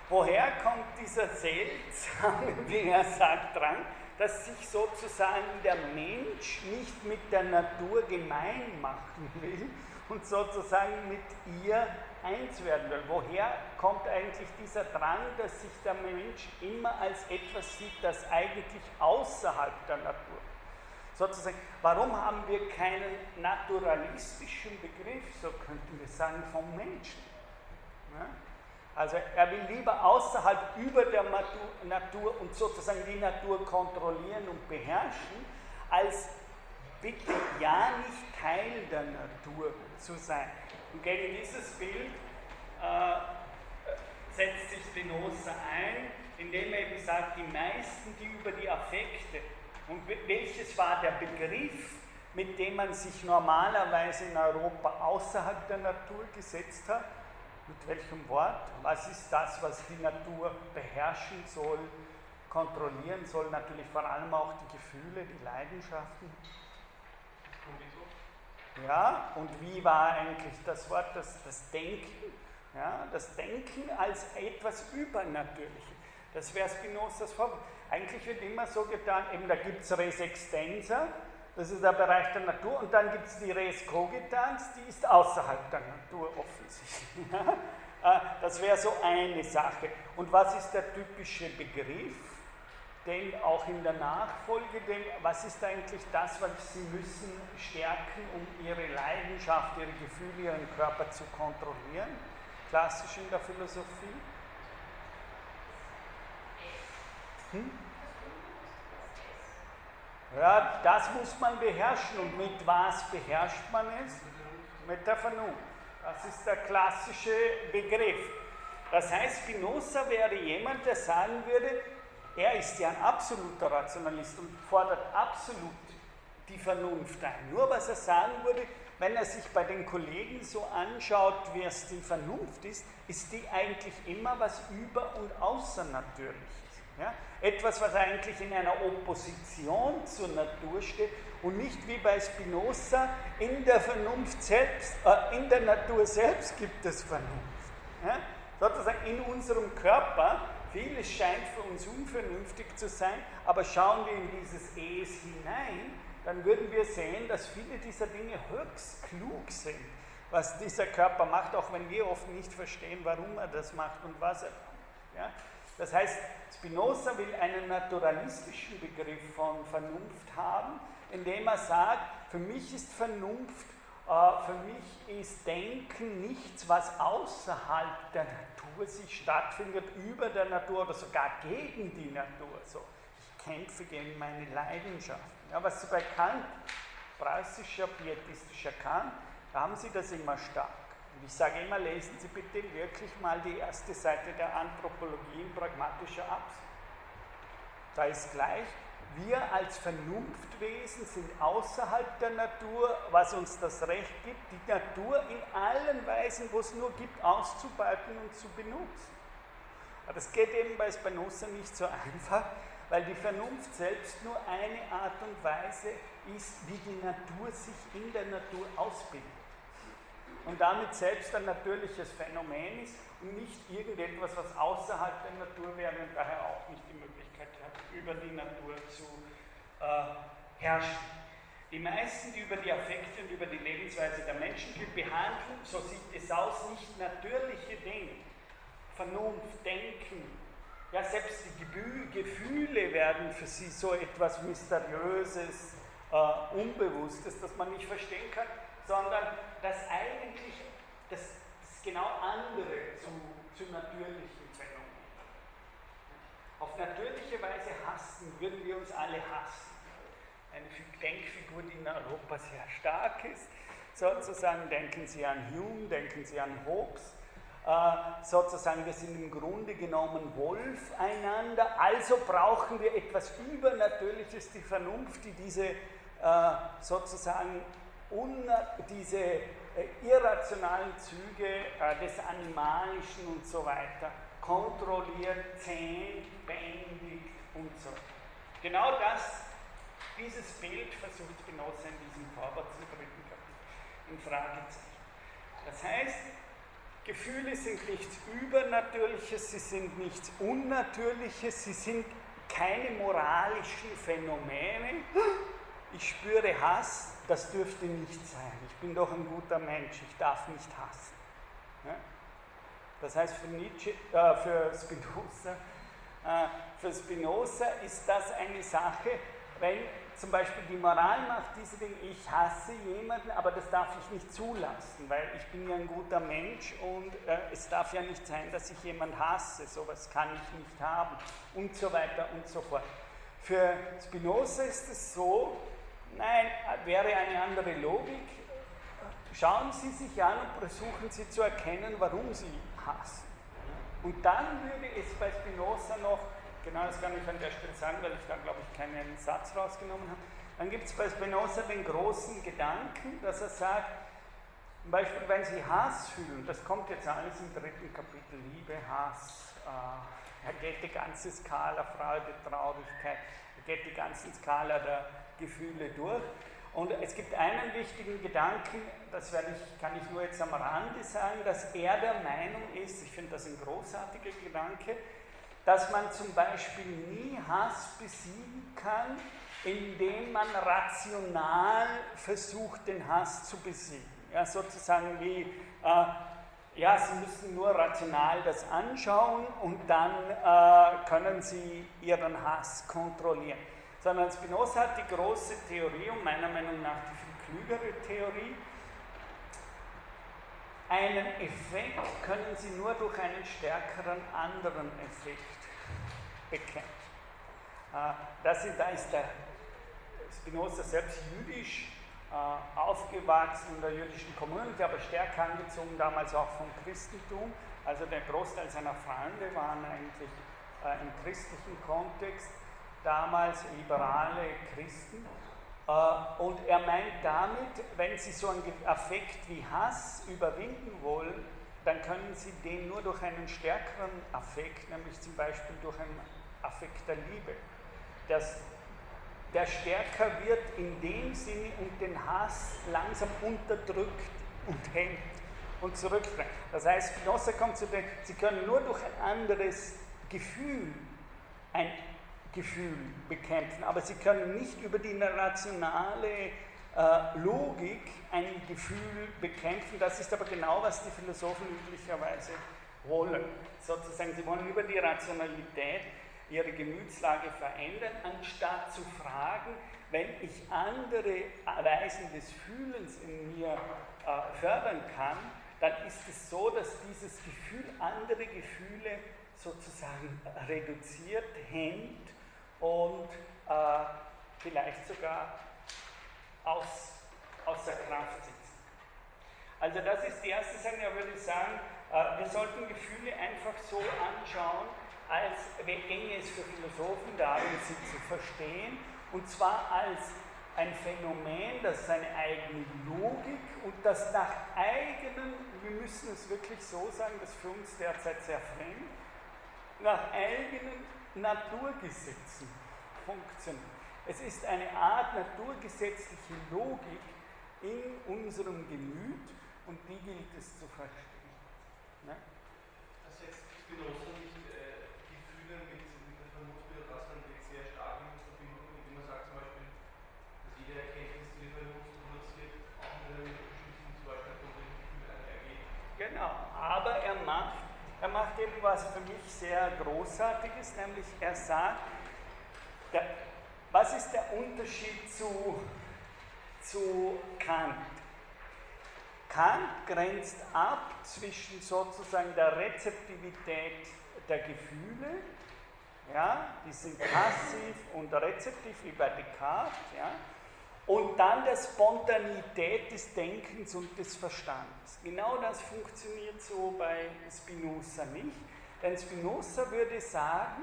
Woher kommt dieser seltsame, wie er sagt, Drang, dass sich sozusagen der Mensch nicht mit der Natur gemein machen will und sozusagen mit ihr eins werden will. Woher kommt eigentlich dieser Drang, dass sich der Mensch immer als etwas sieht, das eigentlich außerhalb der Natur Sozusagen, warum haben wir keinen naturalistischen Begriff, so könnten wir sagen, vom Menschen? Ja? Also er will lieber außerhalb über der Natur und sozusagen die Natur kontrollieren und beherrschen, als bitte ja nicht Teil der Natur zu sein. Und gegen dieses Bild äh, setzt sich Spinoza ein, indem er eben sagt, die meisten, die über die Affekte, und welches war der Begriff, mit dem man sich normalerweise in Europa außerhalb der Natur gesetzt hat, mit welchem Wort? Was ist das, was die Natur beherrschen soll, kontrollieren soll? Natürlich vor allem auch die Gefühle, die Leidenschaften. Ja, und wie war eigentlich das Wort, das, das Denken? Ja, das Denken als etwas Übernatürliches. Das wäre Spinozas Vorbild. Eigentlich wird immer so getan, eben da gibt es Res Extensa, das ist der Bereich der Natur, und dann gibt es die Res Cogitans, die ist außerhalb der Natur offensichtlich. Äh, das wäre so eine Sache. Und was ist der typische Begriff? denn auch in der Nachfolge, denn was ist eigentlich das, was sie müssen stärken, um ihre Leidenschaft, ihre Gefühle, ihren Körper zu kontrollieren? Klassisch in der Philosophie. Hm? Ja, das muss man beherrschen. Und mit was beherrscht man es? Mit der Vernunft. Das ist der klassische Begriff. Das heißt, Spinoza wäre jemand, der sagen würde, er ist ja ein absoluter Rationalist und fordert absolut die Vernunft ein. Nur was er sagen würde, wenn er sich bei den Kollegen so anschaut, wie es die Vernunft ist, ist die eigentlich immer was über- und außernatürliches. Ja? Etwas, was eigentlich in einer Opposition zur Natur steht und nicht wie bei Spinoza, in der Vernunft selbst, äh, in der Natur selbst gibt es Vernunft. Ja? Sozusagen in unserem Körper Vieles scheint für uns unvernünftig zu sein, aber schauen wir in dieses Es hinein, dann würden wir sehen, dass viele dieser Dinge höchst klug sind, was dieser Körper macht, auch wenn wir oft nicht verstehen, warum er das macht und was er macht. Ja? Das heißt, Spinoza will einen naturalistischen Begriff von Vernunft haben, indem er sagt, für mich ist Vernunft, äh, für mich ist Denken nichts, was außerhalb der Natur sich stattfindet, über der Natur oder sogar gegen die Natur. So, ich kämpfe gegen meine Leidenschaften. Ja, was Sie bei Kant, preußischer, pietistischer Kant, da haben Sie das immer stark. Und ich sage immer, lesen Sie bitte wirklich mal die erste Seite der Anthropologie in pragmatischer Absicht. Da ist gleich, wir als Vernunftwesen sind außerhalb der Natur, was uns das Recht gibt, die Natur in allen Weisen, wo es nur gibt, auszubeuten und zu benutzen. Aber das geht eben bei Spinoza nicht so einfach, weil die Vernunft selbst nur eine Art und Weise ist, wie die Natur sich in der Natur ausbildet. Und damit selbst ein natürliches Phänomen ist und nicht irgendetwas, was außerhalb der Natur wäre und daher auch nicht die Möglichkeit hat, über die Natur zu äh, herrschen. Die meisten, die über die Affekte und über die Lebensweise der Menschen behandeln, so sieht es aus, nicht natürliche Dinge, Vernunft, Denken, ja, selbst die Gefühle werden für sie so etwas Mysteriöses, äh, Unbewusstes, das man nicht verstehen kann, sondern das eigentlich das, das genau andere zu, zu natürlichen Phänomenen. Auf natürliche Weise hassen, würden wir uns alle hassen. Eine Denkfigur, die in Europa sehr stark ist, sozusagen, denken Sie an Hume, denken Sie an Hobbes, äh, sozusagen, wir sind im Grunde genommen Wolf einander, also brauchen wir etwas Übernatürliches, die Vernunft, die diese äh, sozusagen diese äh, irrationalen Züge des Animalischen und so weiter kontrolliert, zähmt, bändigt und so. Genau das, dieses Bild versucht Spinoza in diesem Vorwort zum dritten Kapitel in Frage zu. Das heißt, Gefühle sind nichts Übernatürliches, sie sind nichts Unnatürliches, sie sind keine moralischen Phänomene. Ich spüre Hass, das dürfte nicht sein. Ich bin doch ein guter Mensch, ich darf nicht hassen. Das heißt, für, Nietzsche, äh, für Spinoza, äh, für Spinoza ist das eine Sache, wenn zum Beispiel die Moral macht diese Dinge, ich hasse jemanden, aber das darf ich nicht zulassen, weil ich bin ja ein guter Mensch und äh, es darf ja nicht sein, dass ich jemanden hasse, sowas kann ich nicht haben und so weiter und so fort. Für Spinoza ist es so, nein, wäre eine andere Logik, schauen Sie sich an und versuchen Sie zu erkennen, warum Sie hassen. Und dann würde es bei Spinoza noch Genau, das kann ich an der Stelle sagen, weil ich da, glaube ich, keinen Satz rausgenommen habe. Dann gibt es bei Spinoza den großen Gedanken, dass er sagt, zum Beispiel, wenn Sie Hass fühlen, das kommt jetzt alles im dritten Kapitel, Liebe, Hass, äh, er geht die ganze Skala Freude, Traurigkeit, er geht die ganze Skala der Gefühle durch. Und es gibt einen wichtigen Gedanken, das ich, kann ich nur jetzt am Rande sagen, dass er der Meinung ist, ich finde das ein großartiger Gedanke, dass man zum Beispiel nie Hass besiegen kann, indem man rational versucht, den Hass zu besiegen. Ja, sozusagen wie, äh, ja, Sie müssen nur rational das anschauen und dann äh, können Sie Ihren Hass kontrollieren. Sondern Spinoza hat die große Theorie und meiner Meinung nach die viel klügere Theorie, einen Effekt können Sie nur durch einen stärkeren anderen Effekt bekämpfen. Äh, das ist, da ist der Spinoza selbst jüdisch äh, aufgewachsen in der jüdischen Community, aber stärker angezogen damals auch vom Christentum. Also der Großteil seiner Freunde waren eigentlich äh, im christlichen Kontext damals liberale Christen. Äh, und er meint damit, wenn Sie so einen Affekt wie Hass überwinden wollen, dann können Sie den nur durch einen stärkeren Affekt, nämlich zum Beispiel durch einen Affekt der Liebe, dass der stärker wird in dem Sinne und den Hass langsam unterdrückt und hemmt und zurückdrängt. Das heißt, Spinoza kommt zu dem, Sie können nur durch ein anderes Gefühl ein Gefühl bekämpfen. Aber sie können nicht über die rationale äh, Logik ein Gefühl bekämpfen. Das ist aber genau, was die Philosophen üblicherweise wollen. Sozusagen, sie wollen über die Rationalität ihre Gemütslage verändern, anstatt zu fragen, wenn ich andere Weisen des Fühlens in mir äh, fördern kann, dann ist es so, dass dieses Gefühl andere Gefühle sozusagen reduziert, hemmt und äh, vielleicht sogar aus, außer Kraft setzen. Also das ist die erste Sache, da würde ich sagen, äh, wir sollten Gefühle einfach so anschauen, als ginge es für Philosophen darum, sie zu verstehen, und zwar als ein Phänomen, das seine eigene Logik und das nach eigenen, wir müssen es wirklich so sagen, das für uns derzeit sehr fremd, nach eigenen Naturgesetzen funktioniert. Es ist eine Art naturgesetzliche Logik in unserem Gemüt und die gilt es zu verstehen. Ne? Dass jetzt Spinoza nicht äh, Gefühle mit, mit der Vernunft oder das dann wird sehr stark in Verbindung, indem man sagt zum Beispiel, dass jede Erkenntnis, die die Vernunft produziert, auch mit einem bestimmten zum Beispiel von den Gefühlen einhergeht. Genau, aber er macht, er macht etwas für mich sehr Großartiges, nämlich er sagt, der, was ist der Unterschied zu, zu Kant? Kant grenzt ab zwischen sozusagen der Rezeptivität der Gefühle, ja, die sind passiv und rezeptiv wie bei Descartes, ja, und dann der Spontanität des Denkens und des Verstandes. Genau das funktioniert so bei Spinoza nicht, denn Spinoza würde sagen,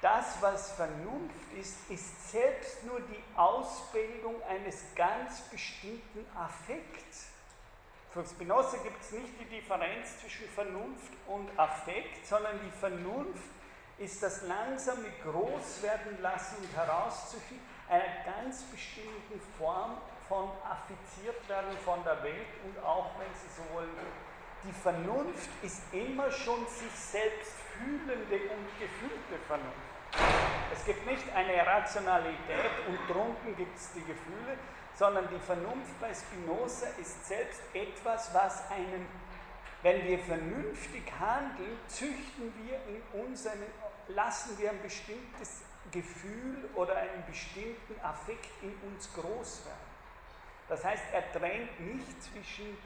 das, was Vernunft ist, ist selbst nur die Ausbildung eines ganz bestimmten Affekts. Für Spinoza gibt es nicht die Differenz zwischen Vernunft und Affekt, sondern die Vernunft ist das langsame Großwerden lassen und herauszufinden einer ganz bestimmten Form von affiziert werden von der Welt und auch, wenn Sie so wollen, die Vernunft ist immer schon sich selbst fühlende und gefühlte Vernunft. Es gibt nicht eine Rationalität und drunten gibt es die Gefühle, sondern die Vernunft bei Spinoza ist selbst etwas, was einen, wenn wir vernünftig handeln, züchten wir in uns einen, lassen wir ein bestimmtes Gefühl oder einen bestimmten Affekt in uns groß werden. Das heißt, er trennt nicht zwischen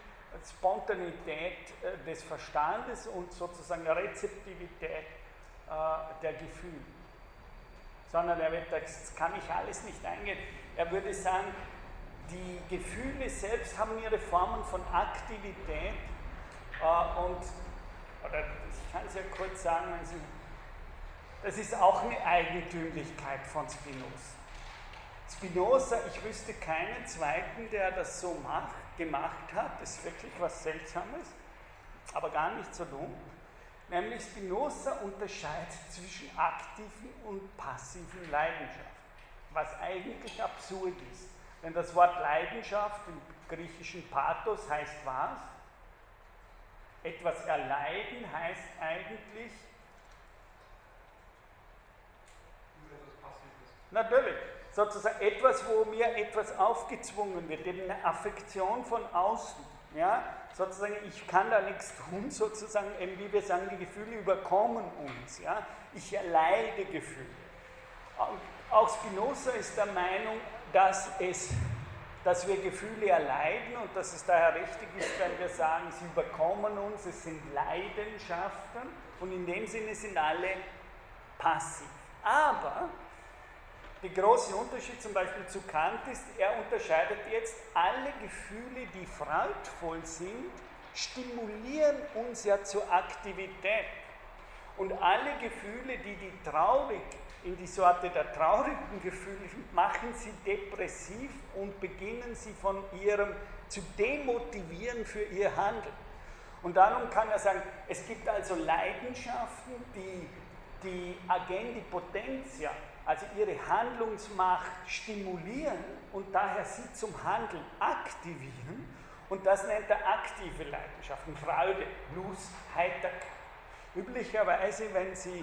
Spontanität äh, des Verstandes und sozusagen Rezeptivität äh, der Gefühle sondern er wird, das kann ich alles nicht eingehen. Er würde sagen, die Gefühle selbst haben ihre Formen von Aktivität äh, und, oder ich kann es ja kurz sagen, wenn Sie, das ist auch eine Eigentümlichkeit von Spinoza. Spinoza, ich wüsste keinen zweiten, der das so macht, gemacht hat, das ist wirklich was Seltsames, aber gar nicht so dumm. Nämlich Spinoza unterscheidet zwischen aktiven und passiven Leidenschaften, was eigentlich absurd ist. Denn das Wort Leidenschaft im griechischen Pathos heißt was? Etwas erleiden heißt eigentlich. Natürlich, sozusagen etwas, wo mir etwas aufgezwungen wird, eben eine Affektion von außen. Ja? Sozusagen, ich kann da nichts tun, sozusagen, wie wir sagen, die Gefühle überkommen uns. Ja? Ich erleide Gefühle. Auch Spinoza ist der Meinung, dass, es, dass wir Gefühle erleiden und dass es daher richtig ist, wenn wir sagen, sie überkommen uns, es sind Leidenschaften und in dem Sinne sind alle passiv. Aber der große Unterschied zum Beispiel zu Kant ist, er unterscheidet jetzt alle Gefühle, die freudvoll sind, stimulieren uns ja zur Aktivität. Und alle Gefühle, die die traurig in die Sorte der traurigen Gefühle machen sie depressiv und beginnen sie von ihrem zu demotivieren für ihr Handeln. Und darum kann er sagen, es gibt also Leidenschaften, die die Agendi Potentia also ihre Handlungsmacht stimulieren und daher sie zum Handeln aktivieren. Und das nennt er aktive Leidenschaften, Freude, Lust, Heiterkeit. Üblicherweise, wenn Sie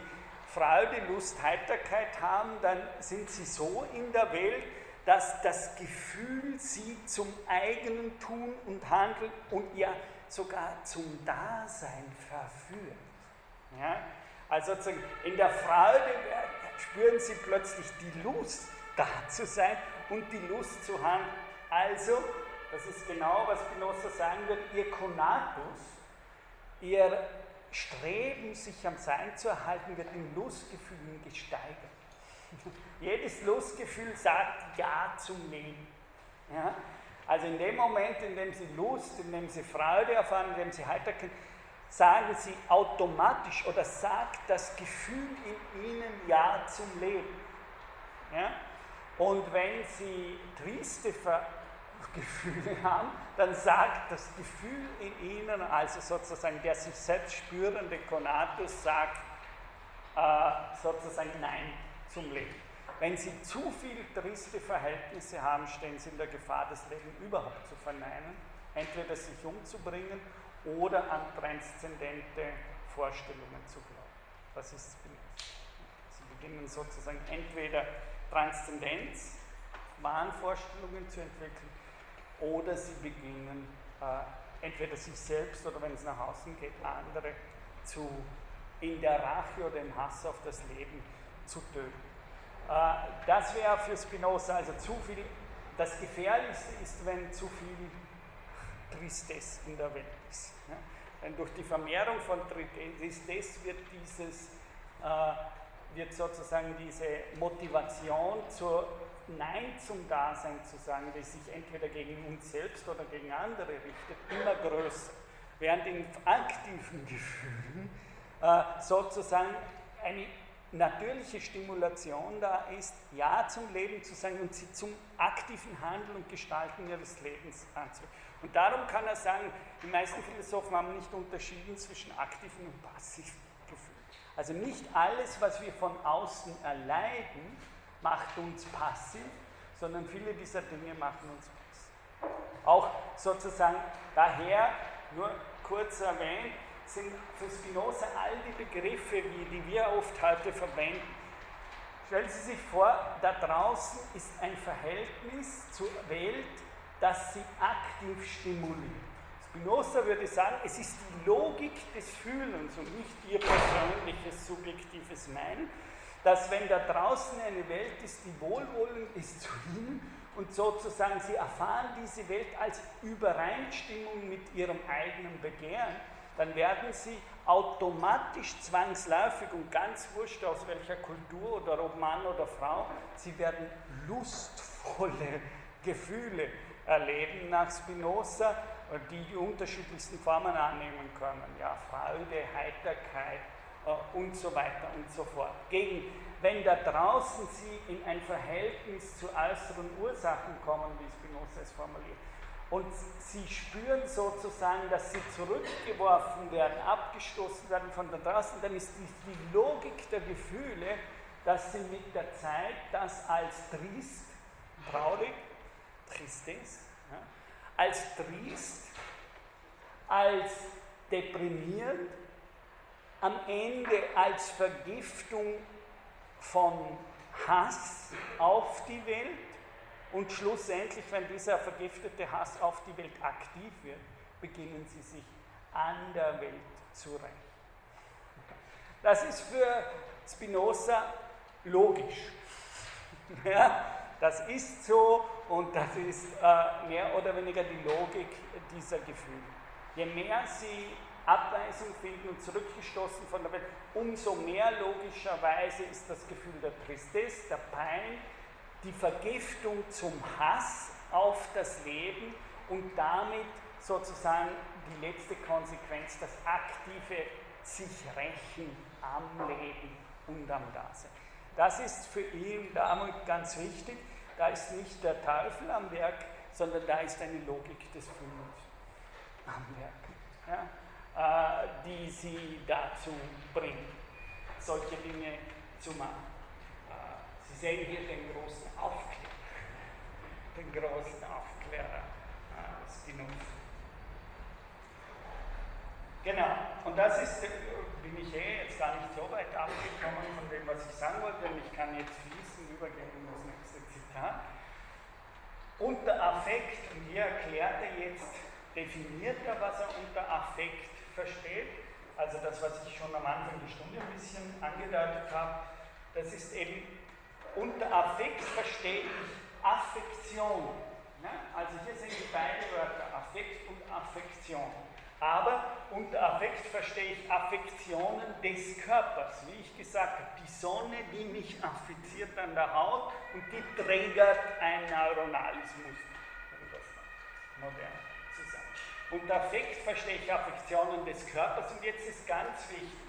Freude, Lust, Heiterkeit haben, dann sind Sie so in der Welt, dass das Gefühl Sie zum eigenen Tun und Handeln und ja sogar zum Dasein verführt. Ja? Also in der Freude spüren sie plötzlich die Lust, da zu sein und die Lust zu haben. Also, das ist genau, was Spinoza sagen wird, ihr Konatus, ihr Streben, sich am Sein zu erhalten, wird in Lustgefühlen gesteigert. Jedes Lustgefühl sagt Ja zum Leben. Ja? Also in dem Moment, in dem sie Lust, in dem sie Freude erfahren, in dem sie Heiterkeit, sagen sie automatisch oder sagt das Gefühl in ihnen Ja zum Leben. Ja? Und wenn sie triste Gefühle haben, dann sagt das Gefühl in ihnen, also sozusagen der sich selbst spürende Konatus, sagt äh, sozusagen Nein zum Leben. Wenn sie zu viel triste Verhältnisse haben, stehen sie in der Gefahr, das Leben überhaupt zu verneinen, entweder sich umzubringen oder an transzendente Vorstellungen zu glauben. Das ist. Sie beginnen sozusagen entweder Transzendenz, Wahnvorstellungen zu entwickeln, oder sie beginnen äh, entweder sich selbst oder wenn es nach außen geht, andere zu, in der Rache oder im Hass auf das Leben zu töten. Äh, das wäre für Spinoza also zu viel. Das Gefährlichste ist, wenn zu viel Tristesse in der Welt ist. Ja? Denn durch die Vermehrung von Tristesse wird dieses, äh, wird sozusagen diese Motivation zur Nein zum Dasein zu sagen, die sich entweder gegen uns selbst oder gegen andere richtet, immer größer. Während in aktiven Gefühlen äh, sozusagen eine natürliche Stimulation da ist, Ja zum Leben zu sagen und sie zum aktiven Handeln und Gestalten ihres Lebens anzuwenden. Und darum kann er sagen, die meisten Philosophen haben nicht unterschieden zwischen aktiven und passiven Gefühlen. Also nicht alles, was wir von außen erleiden, macht uns passiv, sondern viele dieser Dinge machen uns passiv. Auch sozusagen daher, nur kurz erwähnt, sind für Spinoza all die Begriffe, die wir oft heute verwenden. Stellen Sie sich vor, da draußen ist ein Verhältnis zur Welt, das Sie aktiv stimuliert. Spinoza würde sagen, es ist die Logik des Fühlens und nicht Ihr persönliches subjektives Meinen, dass wenn da draußen eine Welt ist, die wohlwollend ist zu Ihnen und sozusagen Sie erfahren diese Welt als Übereinstimmung mit Ihrem eigenen Begehren, dann werden sie automatisch zwangsläufig und ganz wurscht aus welcher Kultur oder ob Mann oder Frau, sie werden lustvolle Gefühle erleben nach Spinoza, die die unterschiedlichsten Formen annehmen können. Ja, Freude, Heiterkeit äh, und so weiter und so fort. Gegen, wenn da draußen sie in ein Verhältnis zu äußeren Ursachen kommen, wie Spinoza es formuliert, und sie spüren sozusagen, dass sie zurückgeworfen werden, abgestoßen werden von da draußen, dann ist die, die Logik der Gefühle, dass sie mit der Zeit das als trist, traurig, tristes, ja, als trist, als deprimierend, am Ende als Vergiftung von Hass auf die Welt und schlussendlich, wenn dieser vergiftete Hass auf die Welt aktiv wird, beginnen sie sich an der Welt zu rächen. Das ist für Spinoza logisch. Ja, das ist so und das ist äh, mehr oder weniger die Logik dieser Gefühle. Je mehr sie Abweisung finden und zurückgestoßen von der Welt, umso mehr logischerweise ist das Gefühl der Tristesse, der Pein, die Vergiftung zum Hass auf das Leben und damit sozusagen die letzte Konsequenz, das aktive sich rächen am Leben und am Dasein. Das ist für ihn damit ganz wichtig. Da ist nicht der Teufel am Werk, sondern da ist eine Logik des Fühlens am Werk, ja, äh, die sie dazu bringt, solche Dinge zu machen. Sie sehen hier den großen Aufklärer, den großen Aufklärer äh, Spinoza. Genau, und das ist, äh, bin ich eh jetzt gar nicht so weit abgekommen von dem, was ich sagen wollte, denn ich kann jetzt fließend übergehen in das nächste Zitat. Unter Affekt, und hier erklärt er jetzt, definiert er, was er unter Affekt versteht, also das, was ich schon am Anfang der Stunde ein bisschen angedeutet habe, das ist eben unter Affekt verstehe ich Affektion. Ne? Also hier sind die beiden Wörter Affekt und Affektion. Aber unter Affekt verstehe ich Affektionen des Körpers. Wie ich gesagt habe, die Sonne, die mich affiziert an der Haut und die triggert ein neuronales Muster, um das modern zu sagen. Unter Affekt verstehe ich Affektionen des Körpers und jetzt ist ganz wichtig,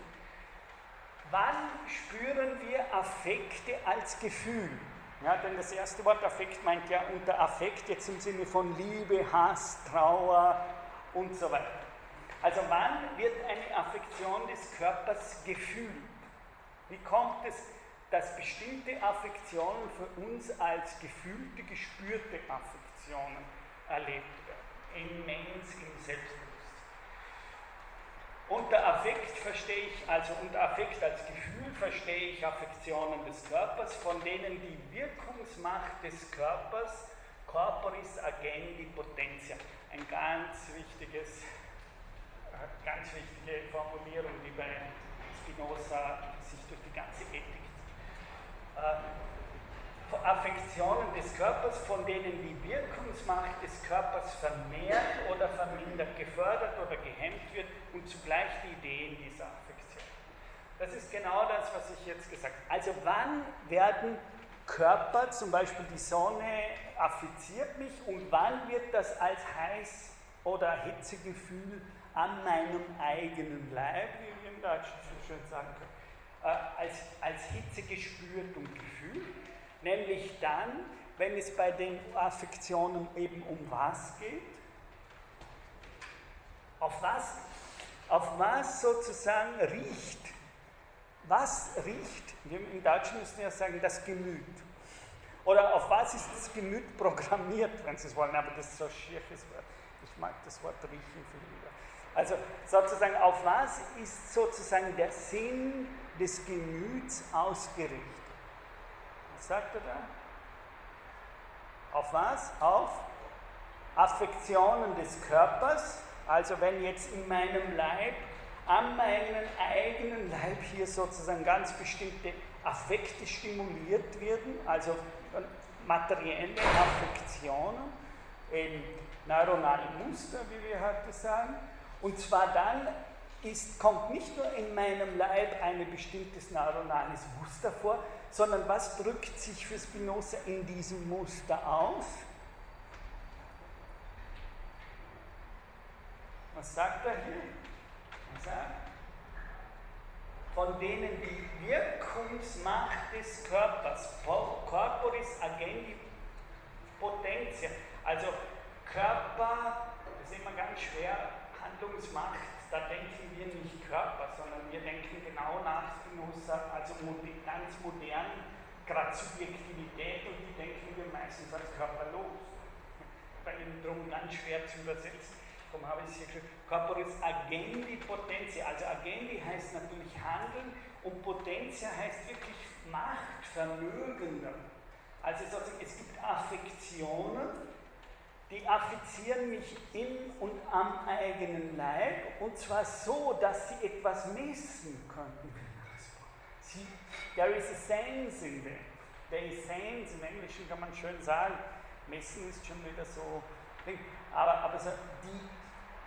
Wann spüren wir Affekte als Gefühl? Ja, denn das erste Wort Affekt meint ja unter Affekt jetzt im Sinne von Liebe, Hass, Trauer und so weiter. Also wann wird eine Affektion des Körpers gefühlt? Wie kommt es, dass bestimmte Affektionen für uns als gefühlte, gespürte Affektionen erlebt werden? Immens im Selbstbewusstsein. Unter Affekt verstehe ich, also unter Affekt als Gefühl verstehe ich Affektionen des Körpers, von denen die Wirkungsmacht des Körpers corporis agendi potentia, ein ganz wichtiges, ganz wichtige Formulierung, die bei Spinoza sich durch die ganze Ethik äh, Affektionen des Körpers, von denen die Wirkungsmacht des Körpers vermehrt oder vermindert, gefördert oder gehemmt wird und zugleich die Ideen dieser Affektion. Das ist genau das, was ich jetzt gesagt habe. Also wann werden Körper, zum Beispiel die Sonne, affiziert mich und wann wird das als heiß oder Hitzegefühl an meinem eigenen Leib, wie wir im Deutschen so schön sagen können, äh, als, als Hitze gespürt und gefühlt? Nämlich dann, wenn es bei den Affektionen eben um was geht? Auf was? Auf was sozusagen riecht? Was riecht? Im Deutschen müssen wir ja sagen, das Gemüt. Oder auf was ist das Gemüt programmiert, wenn Sie es wollen, aber das ist so ein schieres Wort. Ich mag das Wort riechen viel lieber. Also sozusagen, auf was ist sozusagen der Sinn des Gemüts ausgerichtet? Was sagt er da? Auf was? Auf Affektionen des Körpers. Also wenn jetzt in meinem Leib, an meinem eigenen Leib hier sozusagen ganz bestimmte Affekte stimuliert werden, also materielle Affektionen in neuronalen Muster, wie wir heute sagen. Und zwar dann ist, kommt nicht nur in meinem Leib ein bestimmtes neuronales Muster vor, sondern was drückt sich für Spinoza in diesem Muster aus? Was sagt er hier? Er sagt, von denen die Wirkungsmacht des Körpers, corporis agendi potentia, also Körper, das ist immer ganz schwer, Handlungsmacht da denken wir nicht Körper, sondern wir denken genau nach Spinoza, also ganz modern, gerade Subjektivität und die denken wir meistens als körperlos. Bei ihnen drum ganz schwer zu übersetzen. Darum habe ich es hier geschrieben. Corporis agendi potentia. Also agendi heißt natürlich handeln und potentia heißt wirklich Macht, Vermögen. Also es gibt Affektionen, die affizieren mich in und am eigenen Leib und zwar so, dass sie etwas messen können. Sie, there is a sense in them. There is sense, im Englischen kann man schön sagen, messen ist schon wieder so, aber, aber so, die,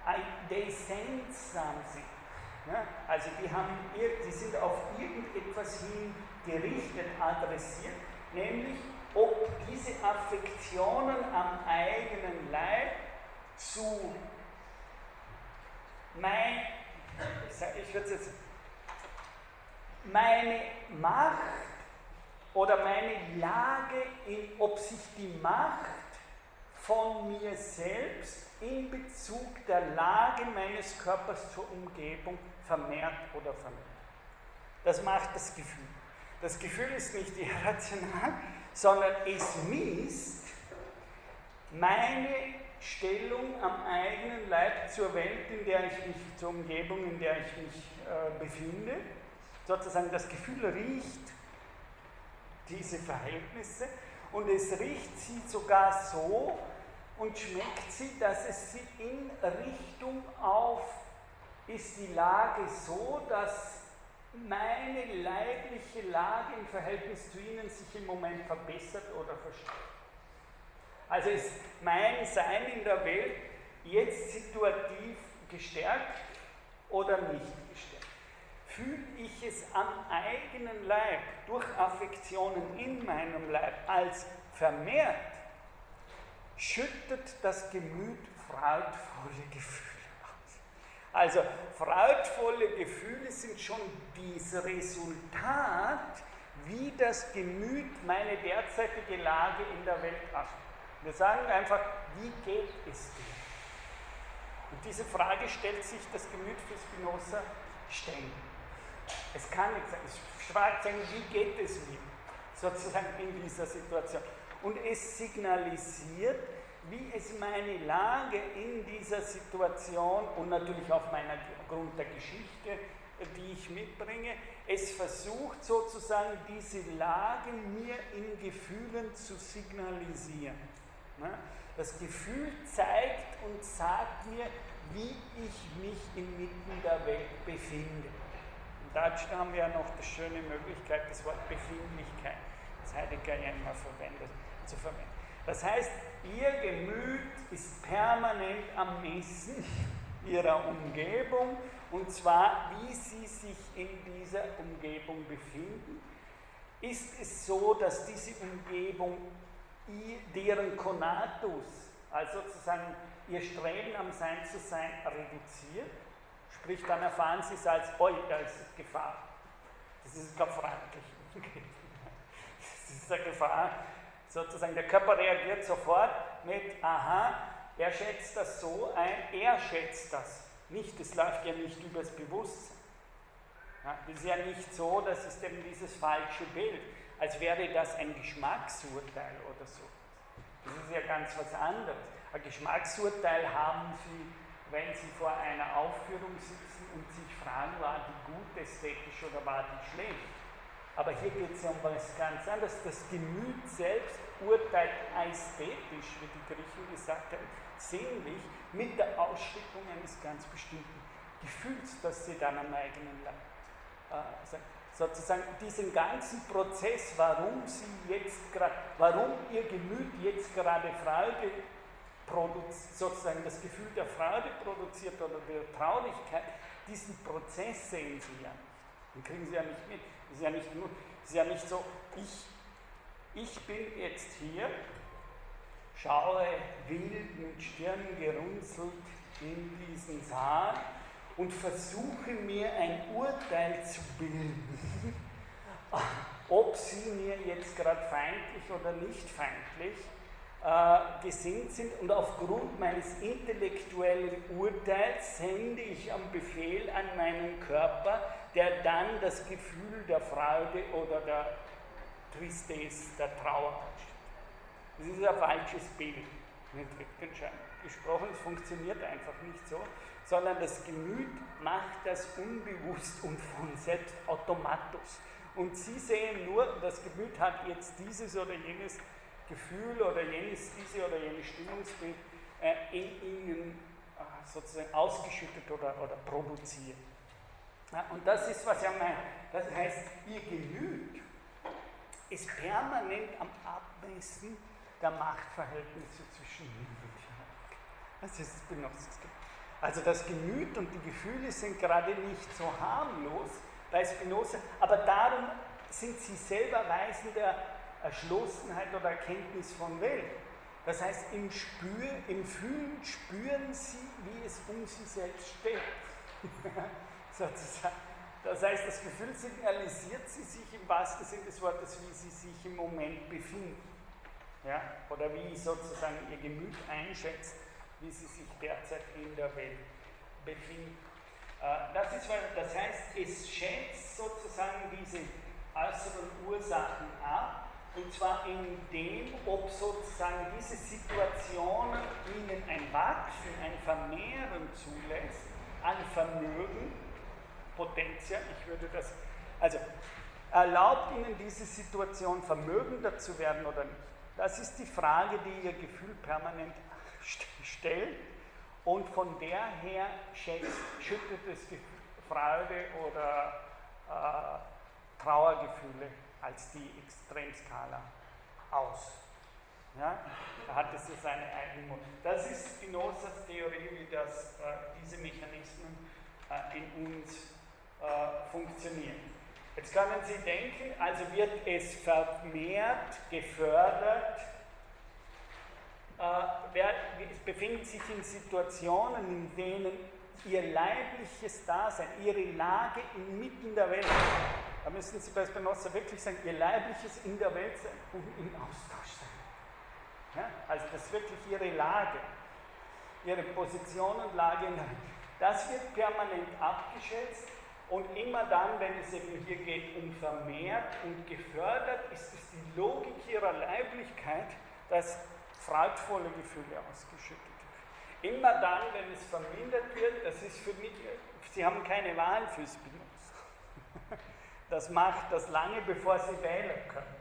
I, they sense something. Ja? Also die, haben, die sind auf irgendetwas hin gerichtet, adressiert, nämlich ob diese Affektionen am eigenen Leib zu mein, ich würde jetzt meine Macht oder meine Lage, in, ob sich die Macht von mir selbst in Bezug der Lage meines Körpers zur Umgebung vermehrt oder vermehrt. Das macht das Gefühl. Das Gefühl ist nicht irrational, sondern es misst meine Stellung am eigenen Leib zur Welt, in der ich mich, zur Umgebung, in der ich mich äh, befinde. Sozusagen das Gefühl riecht diese Verhältnisse und es riecht sie sogar so und schmeckt sie, dass es sie in Richtung auf ist die Lage so, dass meine leibliche Lage im Verhältnis zu ihnen sich im Moment verbessert oder verstärkt. Also ist mein Sein in der Welt jetzt situativ gestärkt oder nicht gestärkt? Fühle ich es am eigenen Leib durch Affektionen in meinem Leib als vermehrt, schüttet das Gemüt freudvolle Gefühle. Also freudvolle Gefühle sind schon das Resultat, wie das Gemüt meine derzeitige Lage in der Welt achtet. Wir sagen einfach, wie geht es dir? Und diese Frage stellt sich das Gemüt für Spinoza ständig. Es kann nicht sein. Es fragt sein, wie geht es mir sozusagen in dieser Situation. Und es signalisiert, wie es meine Lage in dieser Situation und natürlich aufgrund der Geschichte, die ich mitbringe, es versucht sozusagen diese Lage mir in Gefühlen zu signalisieren. Ne? Das Gefühl zeigt und sagt mir, wie ich mich inmitten der Welt befinde. Im Deutschen haben wir ja noch die schöne Möglichkeit, das Wort Befindlichkeit, das Heidegger ja immer verwendet, zu verwenden. Das heißt, ihr Gemüt ist permanent am Messen ihrer Umgebung und zwar, wie sie sich in dieser Umgebung befinden. Ist es so, dass diese Umgebung deren Konatus, also sozusagen ihr Streben am Sein zu sein, reduziert? Sprich, dann erfahren sie es als, oi, da ist Gefahr. Das ist gar freundlich. Das ist eine Gefahr. Sozusagen, der Körper reagiert sofort mit, aha, er schätzt das so ein, er schätzt das. Nicht, es läuft ja nicht übers Bewusstsein. Ja, es ist ja nicht so, das ist eben dieses falsche Bild, als wäre das ein Geschmacksurteil oder so. Das ist ja ganz was anderes. Ein Geschmacksurteil haben Sie, wenn Sie vor einer Aufführung sitzen und sich fragen, war die gut ästhetisch oder war die schlecht. Aber hier geht es um was ganz anderes. Das Gemüt selbst urteilt ästhetisch, wie die Griechen gesagt haben, sinnlich, mit der Ausschüttung eines ganz bestimmten Gefühls, das sie dann am eigenen Leib äh, sagen. Sozusagen diesen ganzen Prozess, warum sie jetzt gerade, warum ihr Gemüt jetzt gerade Freude sozusagen das Gefühl der Freude produziert oder der Traurigkeit, diesen Prozess sehen sie ja Den kriegen sie ja nicht mit. Es ist ja nicht nur, ist ja nicht so, ich, ich bin jetzt hier schaue wild mit Stirn gerunzelt in diesen Saal und versuche mir ein Urteil zu bilden, ob sie mir jetzt gerade feindlich oder nicht feindlich äh, gesinnt sind. Und aufgrund meines intellektuellen Urteils sende ich am Befehl an meinen Körper, der dann das Gefühl der Freude oder der Tristesse, der Trauer hat. Das ist ein falsches Bild mit Wittgenstein gesprochen. Es funktioniert einfach nicht so, sondern das Gemüt macht das unbewusst und von selbst automatisch. Und Sie sehen nur, das Gemüt hat jetzt dieses oder jenes Gefühl oder jenes, diese oder jenes Stimmungsbild äh, in Ihnen äh, sozusagen ausgeschüttet oder, oder produziert. Ja, und das ist, was er meint. Das heißt, Ihr Gemüt ist permanent am Abmessen der Machtverhältnisse zwischen Liebe und Verhalten. Das ist Spinozas Also das Gemüt und die Gefühle sind gerade nicht so harmlos bei Spinoza, aber darum sind sie selber Weisen der Erschlossenheit oder Erkenntnis von Welt. Das heißt, im, Spür, im Fühlen spüren sie, wie es um sie selbst steht. Sozusagen. Das heißt, das Gefühl signalisiert sie sich im wahrsten Sinne des Wortes, wie sie sich im Moment befinden ja, oder wie sozusagen ihr Gemüt einschätzt, wie sie sich derzeit in der Welt befinden. Äh, das, ist, das heißt, es schätzt sozusagen diese äußeren Ursachen ab, und zwar in dem, ob sozusagen diese Situationen ihnen ein Wachsen, ein Vermehren zulässt an Vermögen, Potentia, ich würde das, also erlaubt ihnen diese Situation vermögender zu werden oder nicht. Das ist die Frage, die Ihr Gefühl permanent stellt und von der her schüttet es Freude oder äh, Trauergefühle als die Extremskala aus. Ja? Da hat es so seine eigene Das ist Spinozas Theorie, wie das, äh, diese Mechanismen äh, in uns äh, funktionieren. Jetzt können Sie denken, also wird es vermehrt gefördert, äh, wer, es befindet sich in Situationen, in denen ihr leibliches Dasein, ihre Lage inmitten der Welt, da müssen Sie bei Spinoza wirklich sagen, ihr leibliches in der Welt sein und im Austausch sein. Ja? Also das ist wirklich ihre Lage, ihre Position und Lage in der Welt. Das wird permanent abgeschätzt Und immer dann, wenn es eben hier geht um vermehrt und gefördert, ist es die Logik ihrer Leiblichkeit, dass freudvolle Gefühle ausgeschüttet werden. Immer dann, wenn es vermindert wird, das ist für mich, Sie haben keine Wahl für Spinoza. Das macht das lange, bevor Sie wählen können.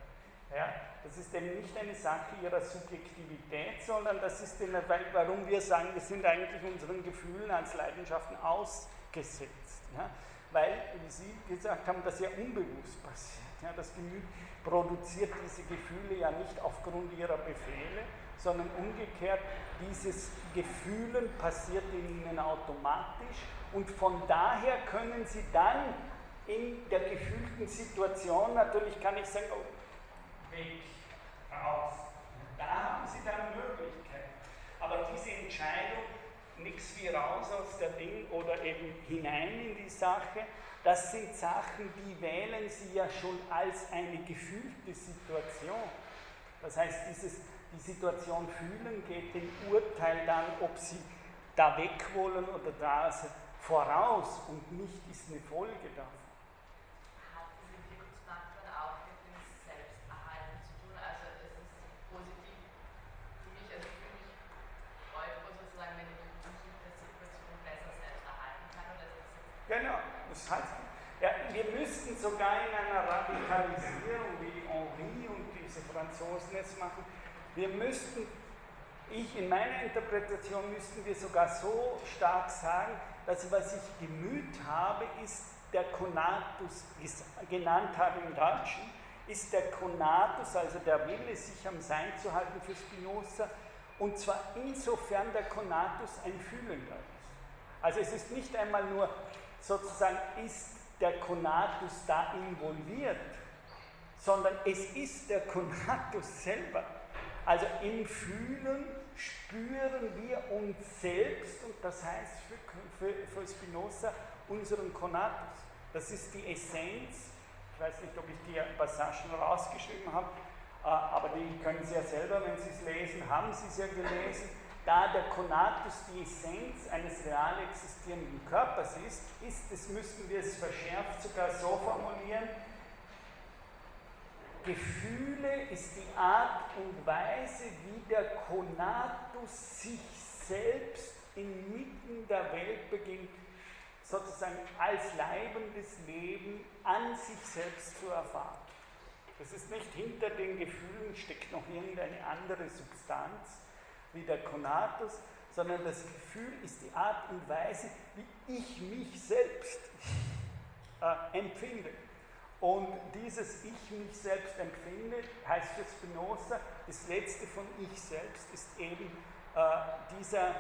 Ja? Das ist eben nicht eine Sache ihrer Subjektivität, sondern das ist, eine, warum wir sagen, wir sind eigentlich unseren Gefühlen als Leidenschaften ausgesetzt. Ja? Weil, wie Sie gesagt haben, das ja unbewusst passiert. Ja? Das Gemüt produziert diese Gefühle ja nicht aufgrund ihrer Befehle, sondern umgekehrt, dieses Gefühlen passiert in ihnen automatisch und von daher können sie dann in der gefühlten Situation, natürlich kann ich sagen, oh, Weg raus. Da haben Sie dann Möglichkeiten. Aber diese Entscheidung, nichts wie raus aus der Ding oder eben hinein in die Sache, das sind Sachen, die wählen Sie ja schon als eine gefühlte Situation. Das heißt, dieses, die Situation fühlen geht dem Urteil dann, ob Sie da weg wollen oder da voraus und nicht ist eine Folge davon. Genau, das heißt, ja, wir müssten sogar in einer Radikalisierung, wie Henri und diese Franzosen es machen, wir müssten, ich in meiner Interpretation müssten wir sogar so stark sagen, dass was ich gemüht habe, ist der Konatus, genannt habe im Deutschen, ist der Konatus, also der Wille, sich am Sein zu halten für Spinoza, und zwar insofern der Konatus ein Fühlender ist. Also es ist nicht einmal nur sozusagen ist der Konatus da involviert, sondern es ist der Konatus selber. Also im Fühlen spüren wir uns selbst und das heißt für, für, für Spinoza unseren Konatus. Das ist die Essenz. Ich weiß nicht, ob ich die Passagen rausgeschrieben habe, äh, aber die können Sie ja selber, wenn Sie es lesen, haben Sie es ja gelesen da der Konatus die Essenz eines real existierenden Körpers ist, ist es, müssten wir es verschärft sogar so formulieren, Gefühle ist die Art und Weise, wie der Konatus sich selbst inmitten der Welt beginnt, sozusagen als leibendes Leben an sich selbst zu erfahren. Das ist nicht hinter den Gefühlen steckt noch irgendeine andere Substanz, wie der Konatus, sondern das Gefühl ist die Art und Weise, wie ich mich selbst äh, empfinde. Und dieses Ich mich selbst empfinde, heißt für Spinoza, das letzte von Ich selbst ist eben äh, dieser,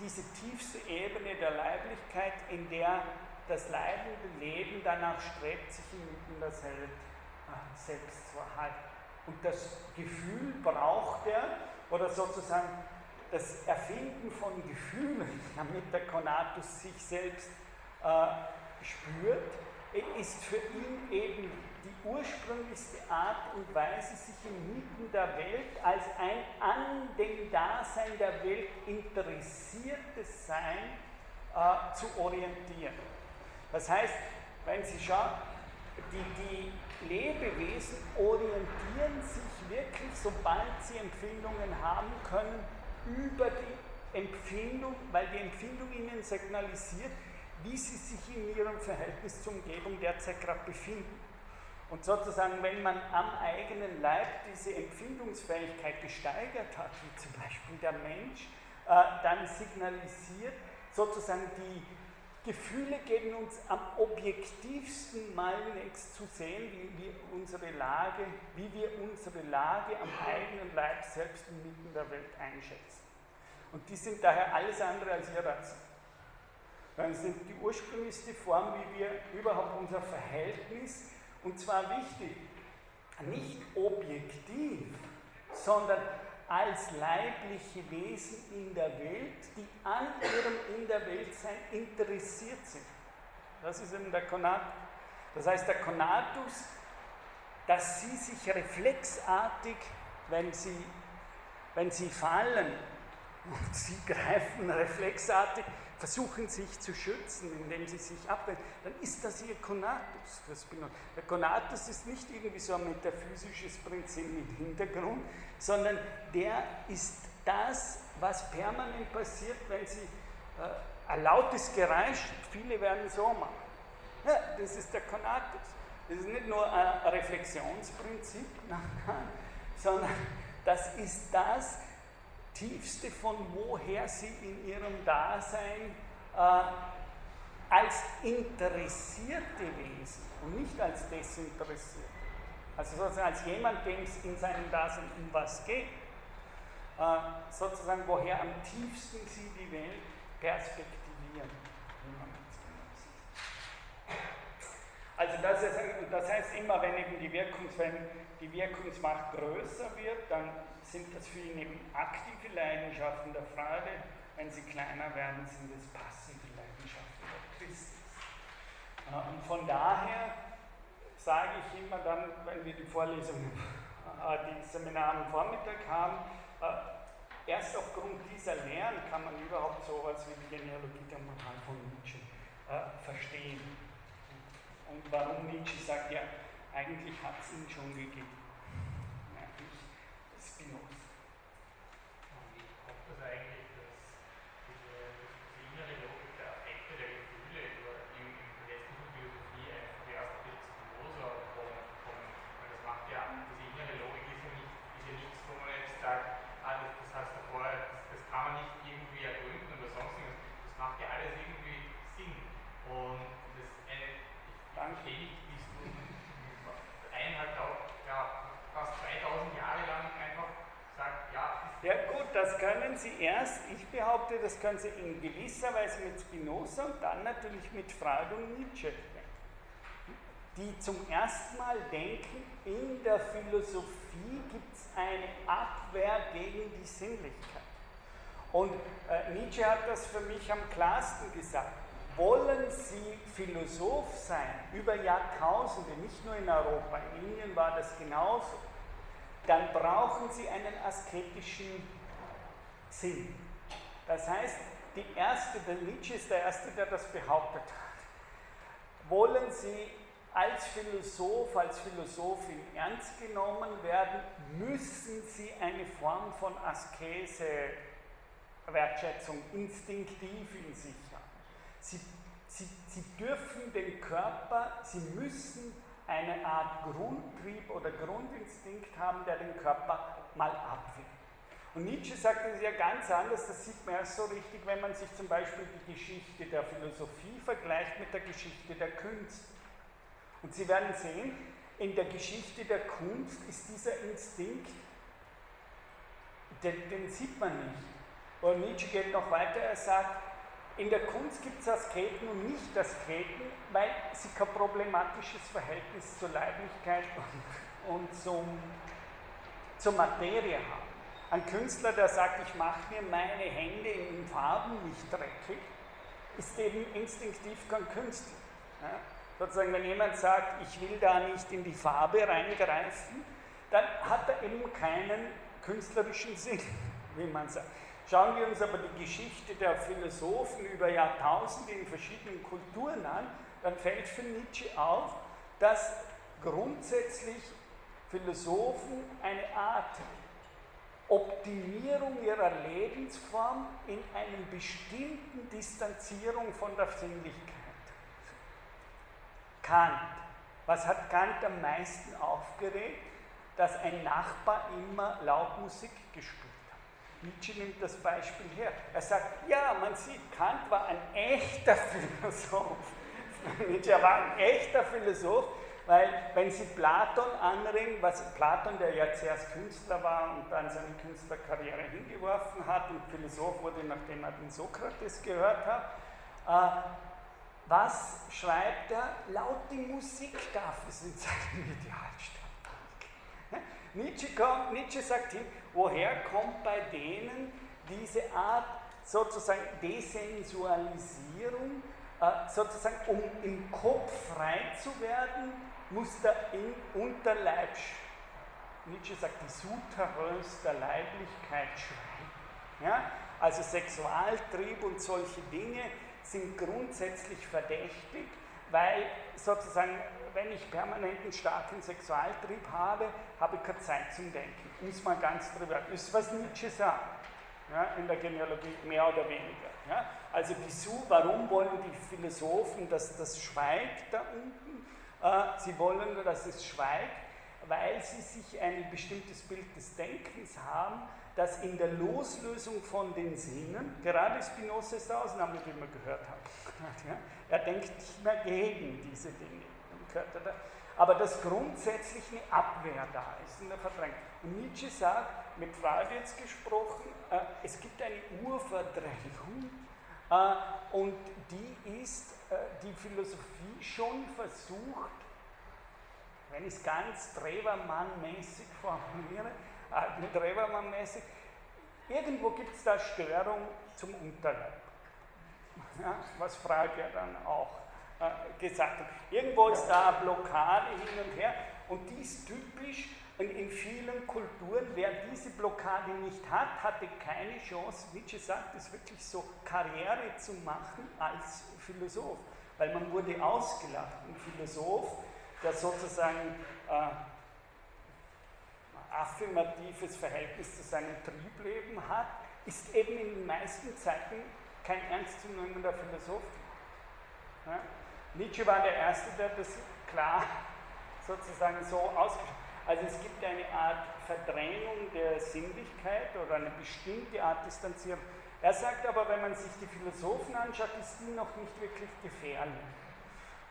diese tiefste Ebene der Leiblichkeit, in der das leidende Leben danach strebt, sich inmitten der Welt äh, selbst zu erhalten. Und das Gefühl braucht er, oder sozusagen das Erfinden von Gefühlen, damit der Konatus sich selbst äh, spürt, ist für ihn eben die ursprünglichste Art und Weise, sich inmitten der Welt als ein an dem Dasein der Welt interessiertes Sein äh, zu orientieren. Das heißt, wenn Sie schauen, die, die Lebewesen orientieren sich wirklich, sobald sie Empfindungen haben können, über die Empfindung, weil die Empfindung ihnen signalisiert, wie sie sich in ihrem Verhältnis zur Umgebung derzeit gerade befinden. Und sozusagen, wenn man am eigenen Leib diese Empfindungsfähigkeit gesteigert hat, wie zum Beispiel der Mensch, äh, dann signalisiert sozusagen die Gefühle geben uns am objektivsten mal nichts zu sehen, wie wir unsere Lage, wie wir unsere Lage am eigenen Leib selbst inmitten der Welt einschätzen. Und die sind daher alles andere als irrational. Das sind die ursprünglichste Form, wie wir überhaupt unser Verhältnis, und zwar wichtig, nicht objektiv, sondern als leibliche Wesen in der Welt, die an ihrem In der Weltsein interessiert sind. Das ist eben der Konatus. Das heißt, der Konatus, dass sie sich reflexartig, wenn sie, wenn sie fallen, Und sie greifen reflexartig, versuchen sich zu schützen, indem sie sich abwenden. Dann ist das ihr Konatus. Der Konatus ist nicht irgendwie so ein metaphysisches Prinzip mit Hintergrund, sondern der ist das, was permanent passiert, wenn sie äh, ein lautes Geräusch, viele werden so machen. Ja, das ist der Konatus. Das ist nicht nur ein Reflexionsprinzip, sondern das ist das Tiefste, von woher sie in ihrem Dasein äh, als interessierte Wesen und nicht als desinteressierte, also sozusagen als jemand, dem es in seinem Dasein um was geht, äh, sozusagen woher am tiefsten sie die Welt perspektivieren. Also das, ist, das heißt immer, wenn eben die, Wirkungs, wenn die Wirkungsmacht größer wird, dann sind das für ihn eben aktive Leidenschaften der Freude. Wenn sie kleiner werden, sind es passive Leidenschaften der Christus. Äh, und von daher sage ich immer dann, wenn wir die Vorlesungen, äh, die Seminare am Vormittag haben, äh, erst aufgrund dieser Lehren kann man überhaupt sowas wie die Genealogie der Moral von Nietzsche verstehen. Und warum Nietzsche sagt, ja, eigentlich hat es ihn schon gegeben. Nämlich Spinoza. Und wie kommt das eigentlich, dass diese, diese innere Logik der Affekte, der Gefühle im, im westlichen Philosophie einfach erst mit Spinoza kommen? Weil das macht ja, diese innere Logik ist ja, nicht, ist ja nichts, wo man jetzt sagt, ah, das, das heißt davor, das, das kann man nicht irgendwie ergründen oder sonst irgendwas. Das macht ja alles irgendwie Sinn. Und Danke. eineinhalb, ja, fast 2000 Jahre lang einfach sagt, ja. Ja gut, das Sie erst, ich behaupte, das können Sie in gewisser Weise mit Spinoza und dann natürlich mit Freud und Nietzsche die zum ersten Mal denken, in der Philosophie gibt es eine Abwehr gegen die Sinnlichkeit. Und äh, Nietzsche hat das für mich am klarsten gesagt wollen Sie Philosoph sein über Jahrtausende, nicht nur in Europa, in Indien war das genauso, dann brauchen Sie einen asketischen Sinn. Das heißt, die erste, der Nietzsche ist der Erste, der das behauptet hat. Wollen Sie als Philosoph, als Philosophin ernst genommen werden, müssen Sie eine Form von Askese, Wertschätzung instinktiv in sich Sie, sie, sie dürfen den Körper, sie müssen eine Art Grundtrieb oder Grundinstinkt haben, der den Körper mal abwinkt. Und Nietzsche sagt das ja ganz anders, das sieht man erst so richtig, wenn man sich zum Beispiel die Geschichte der Philosophie vergleicht mit der Geschichte der Kunst. Und Sie werden sehen, in der Geschichte der Kunst ist dieser Instinkt, den, den sieht man nicht. Und Nietzsche geht noch weiter, er sagt, in der Kunst gibt es Asketen und nicht Asketen, weil sie kein problematisches Verhältnis zur Leiblichkeit und, und zum, zur Materie haben. Ein Künstler, der sagt, ich mache mir meine Hände in Farben nicht dreckig, ist eben instinktiv kein Künstler. Ja? Sozusagen, wenn jemand sagt, ich will da nicht in die Farbe reingreifen, dann hat er eben keinen künstlerischen Sinn, wie man sagt. Schauen wir uns aber die Geschichte der Philosophen über Jahrtausende in verschiedenen Kulturen an, dann fällt für Nietzsche auf, dass grundsätzlich Philosophen eine Art Optimierung ihrer Lebensform in einer bestimmten Distanzierung von der Sinnlichkeit. Kant. Was hat Kant am meisten aufgeregt? Dass ein Nachbar immer Lautmusik gespielt Nietzsche nimmt das Beispiel her. Er sagt, ja, man sieht, Kant war ein echter Philosoph. Nietzsche war ein echter Philosoph, weil wenn Sie Platon anregen, was Platon, der ja zuerst Künstler war und dann seine Künstlerkarriere hingeworfen hat und Philosoph wurde, nachdem er den Sokrates gehört hat, äh, was schreibt er? Laut die Musik darf es in seinem Idealstadt. Nietzsche, kommt, Nietzsche sagt hier, woher kommt bei denen diese Art sozusagen Desensualisierung, äh, sozusagen um im Kopf frei zu werden, muss der in Unterleib, Nietzsche sagt, die Souterrains der Leiblichkeit schweigen. Ja? Also Sexualtrieb und solche Dinge sind grundsätzlich verdächtig, weil sozusagen, wenn ich permanenten starken Sexualtrieb habe, habe ich keine Zeit zum Denken. Muss man ganz drüber. Ist, was Nietzsche sagt ja, in der Genealogie, mehr oder weniger. Ja. Also wieso, warum wollen die Philosophen, dass das schweigt da unten? Äh, sie wollen, dass es schweigt, weil sie sich ein bestimmtes Bild des Denkens haben, das in der Loslösung von den Sinnen, gerade Spinoza ist der Ausnahme, die wir gehört haben, er denkt nicht mehr gegen diese Dinge, aber dass grundsätzlich eine Abwehr da ist, eine Verdrängung. Und Nietzsche sagt, mit Freud jetzt gesprochen, äh, es gibt eine Urverdrängung äh, und die ist, die Philosophie schon versucht, wenn ich es ganz Trevermann-mäßig formuliere, äh, Trevermann-mäßig, irgendwo gibt es da Störung zum Unterleib. Ja, was Freud ja dann auch äh, gesagt hat. Irgendwo ist da eine Blockade hin und her und die ist typisch und in vielen Kulturen, wer diese Blockade nicht hat, hatte keine Chance, Nietzsche sagt es wirklich so, Karriere zu machen als Philosoph. Weil man wurde ausgelacht. Ein Philosoph, der sozusagen äh, affirmatives Verhältnis zu seinem Triebleben hat, ist eben in den meisten Zeiten kein ernstzunehmender Philosoph. Ja? Nietzsche war der Erste, der das klar sozusagen so ausgesprochen hat. Also es gibt eine Art Verdrängung der Sinnlichkeit oder eine bestimmte Art Distanzierung. Er sagt aber, wenn man sich die Philosophen anschaut, ist die noch nicht wirklich gefährlich.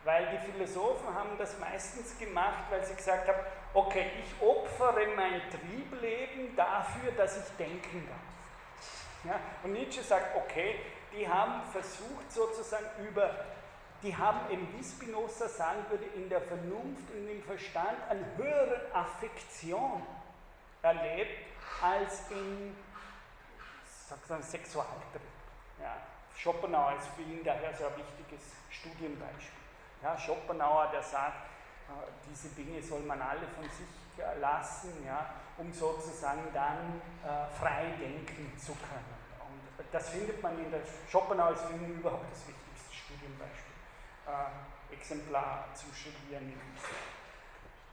Weil die Philosophen haben das meistens gemacht, weil sie gesagt haben, okay, ich opfere mein Triebleben dafür, dass ich denken darf. Ja? Und Nietzsche sagt, okay, die haben versucht sozusagen über die haben eben, wie Spinoza sagen würde, in der Vernunft und im Verstand eine höhere Affektion erlebt als in Sexualtrieb. Ja, Schopenhauer ist für ihn daher so ein wichtiges Studienbeispiel. Ja, Schopenhauer, der sagt, äh, diese Dinge soll man alle von sich lassen, ja, um sozusagen dann äh, frei denken zu können. Und das findet man in der Schopenhauer ist für ihn überhaupt das wichtigste Studienbeispiel äh, Exemplar zu studieren.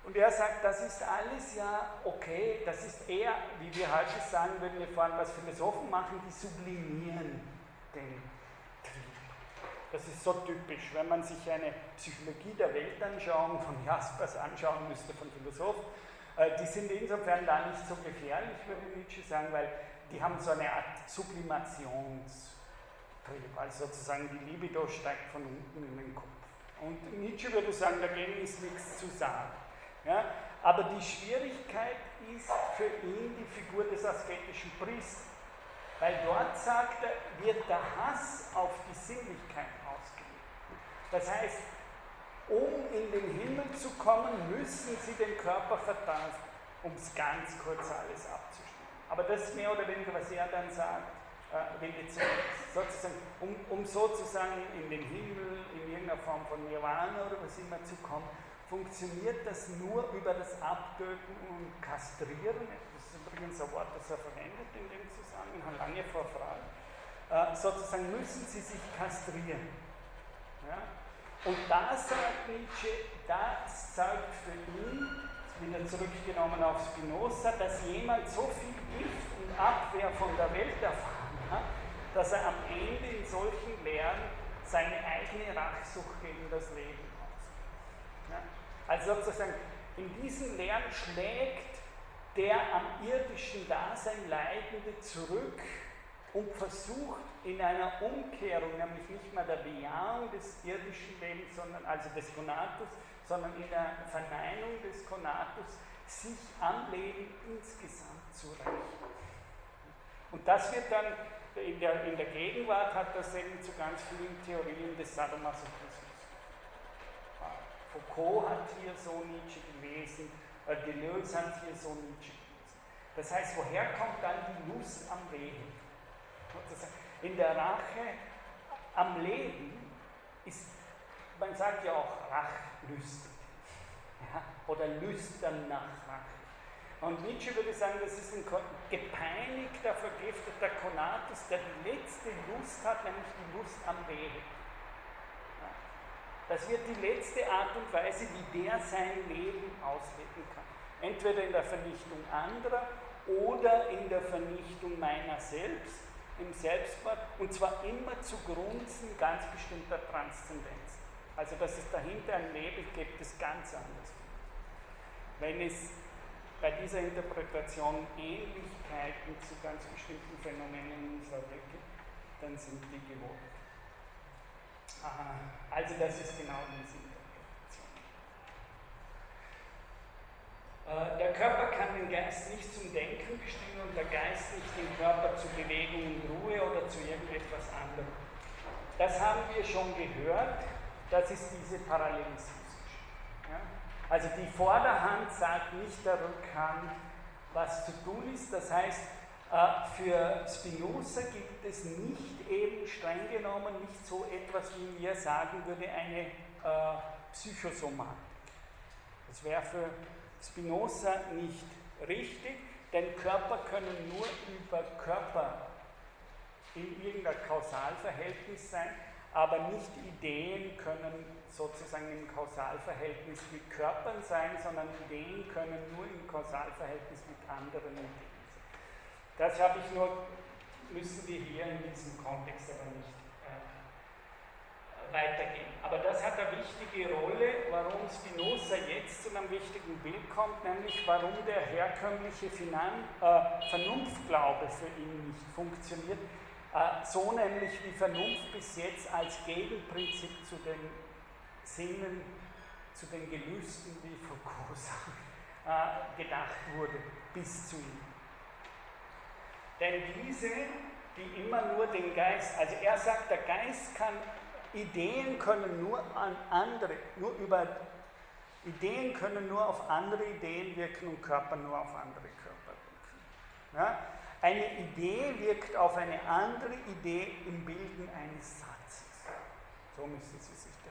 Und er sagt, das ist alles ja okay, das ist eher, wie wir heute sagen würden, wir vorhin was Philosophen machen, die sublimieren den Trieb. Das ist so typisch, wenn man sich eine Psychologie der Weltanschauung von Jaspers anschauen müsste, von Philosophen, äh, die sind insofern da nicht so gefährlich, würde Nietzsche sagen, weil die haben so eine Art Sublimations- Trieb. Also sozusagen die Libido steigt von unten in den Kopf. Und Nietzsche würde sagen, dagegen ist nichts zu sagen. Ja? Aber die Schwierigkeit ist für ihn die Figur des asketischen Priesters. Weil dort, sagt er, wird der Hass auf die Sinnlichkeit ausgelegt. Das heißt, um in den Himmel zu kommen, müssen sie den Körper verteilen, um es ganz kurz alles abzuschneiden. Aber das ist mehr oder weniger, was er dann sagt äh, sozusagen, um, um sozusagen in den Himmel, in irgendeiner Form von Nirvana oder was immer zu kommen, funktioniert das nur über das Abtöten und Kastrieren. Das ist übrigens ein Wort, das er verwendet in dem Zusammenhang, lange vor Freud. Äh, sozusagen müssen sie sich kastrieren. Ja? Und da sagt Nietzsche, das zeigt für ihn, wieder zurückgenommen auf Spinoza, dass jemand so viel Gift und Abwehr von der Welt erfahrt, dass er am Ende in solchen Lehren seine eigene Rachsucht gegen das Leben ausübt. Also sozusagen, in diesen Lehren schlägt der am irdischen Dasein Leidende zurück und versucht in einer Umkehrung, nämlich nicht mehr der Bejahung des irdischen Lebens, sondern also des Konatus, sondern in der Verneinung des Konatus, sich am Leben insgesamt zu rächen. Und das wird dann in der, in der Gegenwart hat das eben zu ganz vielen Theorien des Sadomasochismus. Foucault hat hier so Nietzsche gelesen, äh, Deleuze hat hier so Nietzsche gelesen. Das heißt, woher kommt dann die Lust am Leben? In der Rache am Leben ist, man sagt ja auch rachlüstig ja, oder lüstern nach Rache. Und Nietzsche würde sagen, das ist ein gepeinigter, vergifteter Konatus, der die letzte Lust hat, nämlich die Lust am Leben. Das wird die letzte Art und Weise, wie der sein Leben ausleben kann. Entweder in der Vernichtung anderer oder in der Vernichtung meiner selbst, im Selbstmord, und zwar immer zugunsten ganz bestimmter Transzendenz. Also, dass es dahinter ein Leben gibt, das ganz anders. Wenn es bei dieser Interpretation Ähnlichkeiten zu ganz bestimmten Phänomenen in unserer Welt gibt, dann sind die gewohnt. Also das ist genau diese Interpretation. Äh, der Körper kann den Geist nicht zum Denken bestimmen und der Geist nicht den Körper zu Bewegung und Ruhe oder zu irgendetwas anderem. Das haben wir schon gehört, das ist diese Parallelismusgeschichte. Also die Vorderhand sagt nicht der Rückhand, was zu tun ist. Das heißt, äh, für Spinoza gibt es nicht eben streng genommen nicht so etwas, wie wir sagen würde, eine äh, Psychosomatik. Das wäre für Spinoza nicht richtig, denn Körper können nur über Körper in irgendeinem Kausalverhältnis sein, aber nicht Ideen können sozusagen im Kausalverhältnis mit Körpern sein, sondern Ideen können nur im Kausalverhältnis mit anderen Ideen sein. Das habe ich nur, müssen wir hier in diesem Kontext aber nicht äh, weitergehen. Aber das hat eine wichtige Rolle, warum Spinoza jetzt zu einem wichtigen Bild kommt, nämlich warum der herkömmliche Finan äh, Vernunftglaube für ihn nicht funktioniert. Äh, so nämlich wie Vernunft bis jetzt als Gegenprinzip zu den Sinnen, zu den Gelüsten, wie Foucault sagt, äh, gedacht wurde, bis zu ihm. Denn diese, die immer nur den Geist, also er sagt, der Geist kann, Ideen können nur an andere, nur über, Ideen können nur auf andere Ideen wirken und Körper nur auf andere Körper wirken. Ja? Eine Idee wirkt auf eine andere Idee im Bilden eines Satzes. So müssen Sie sich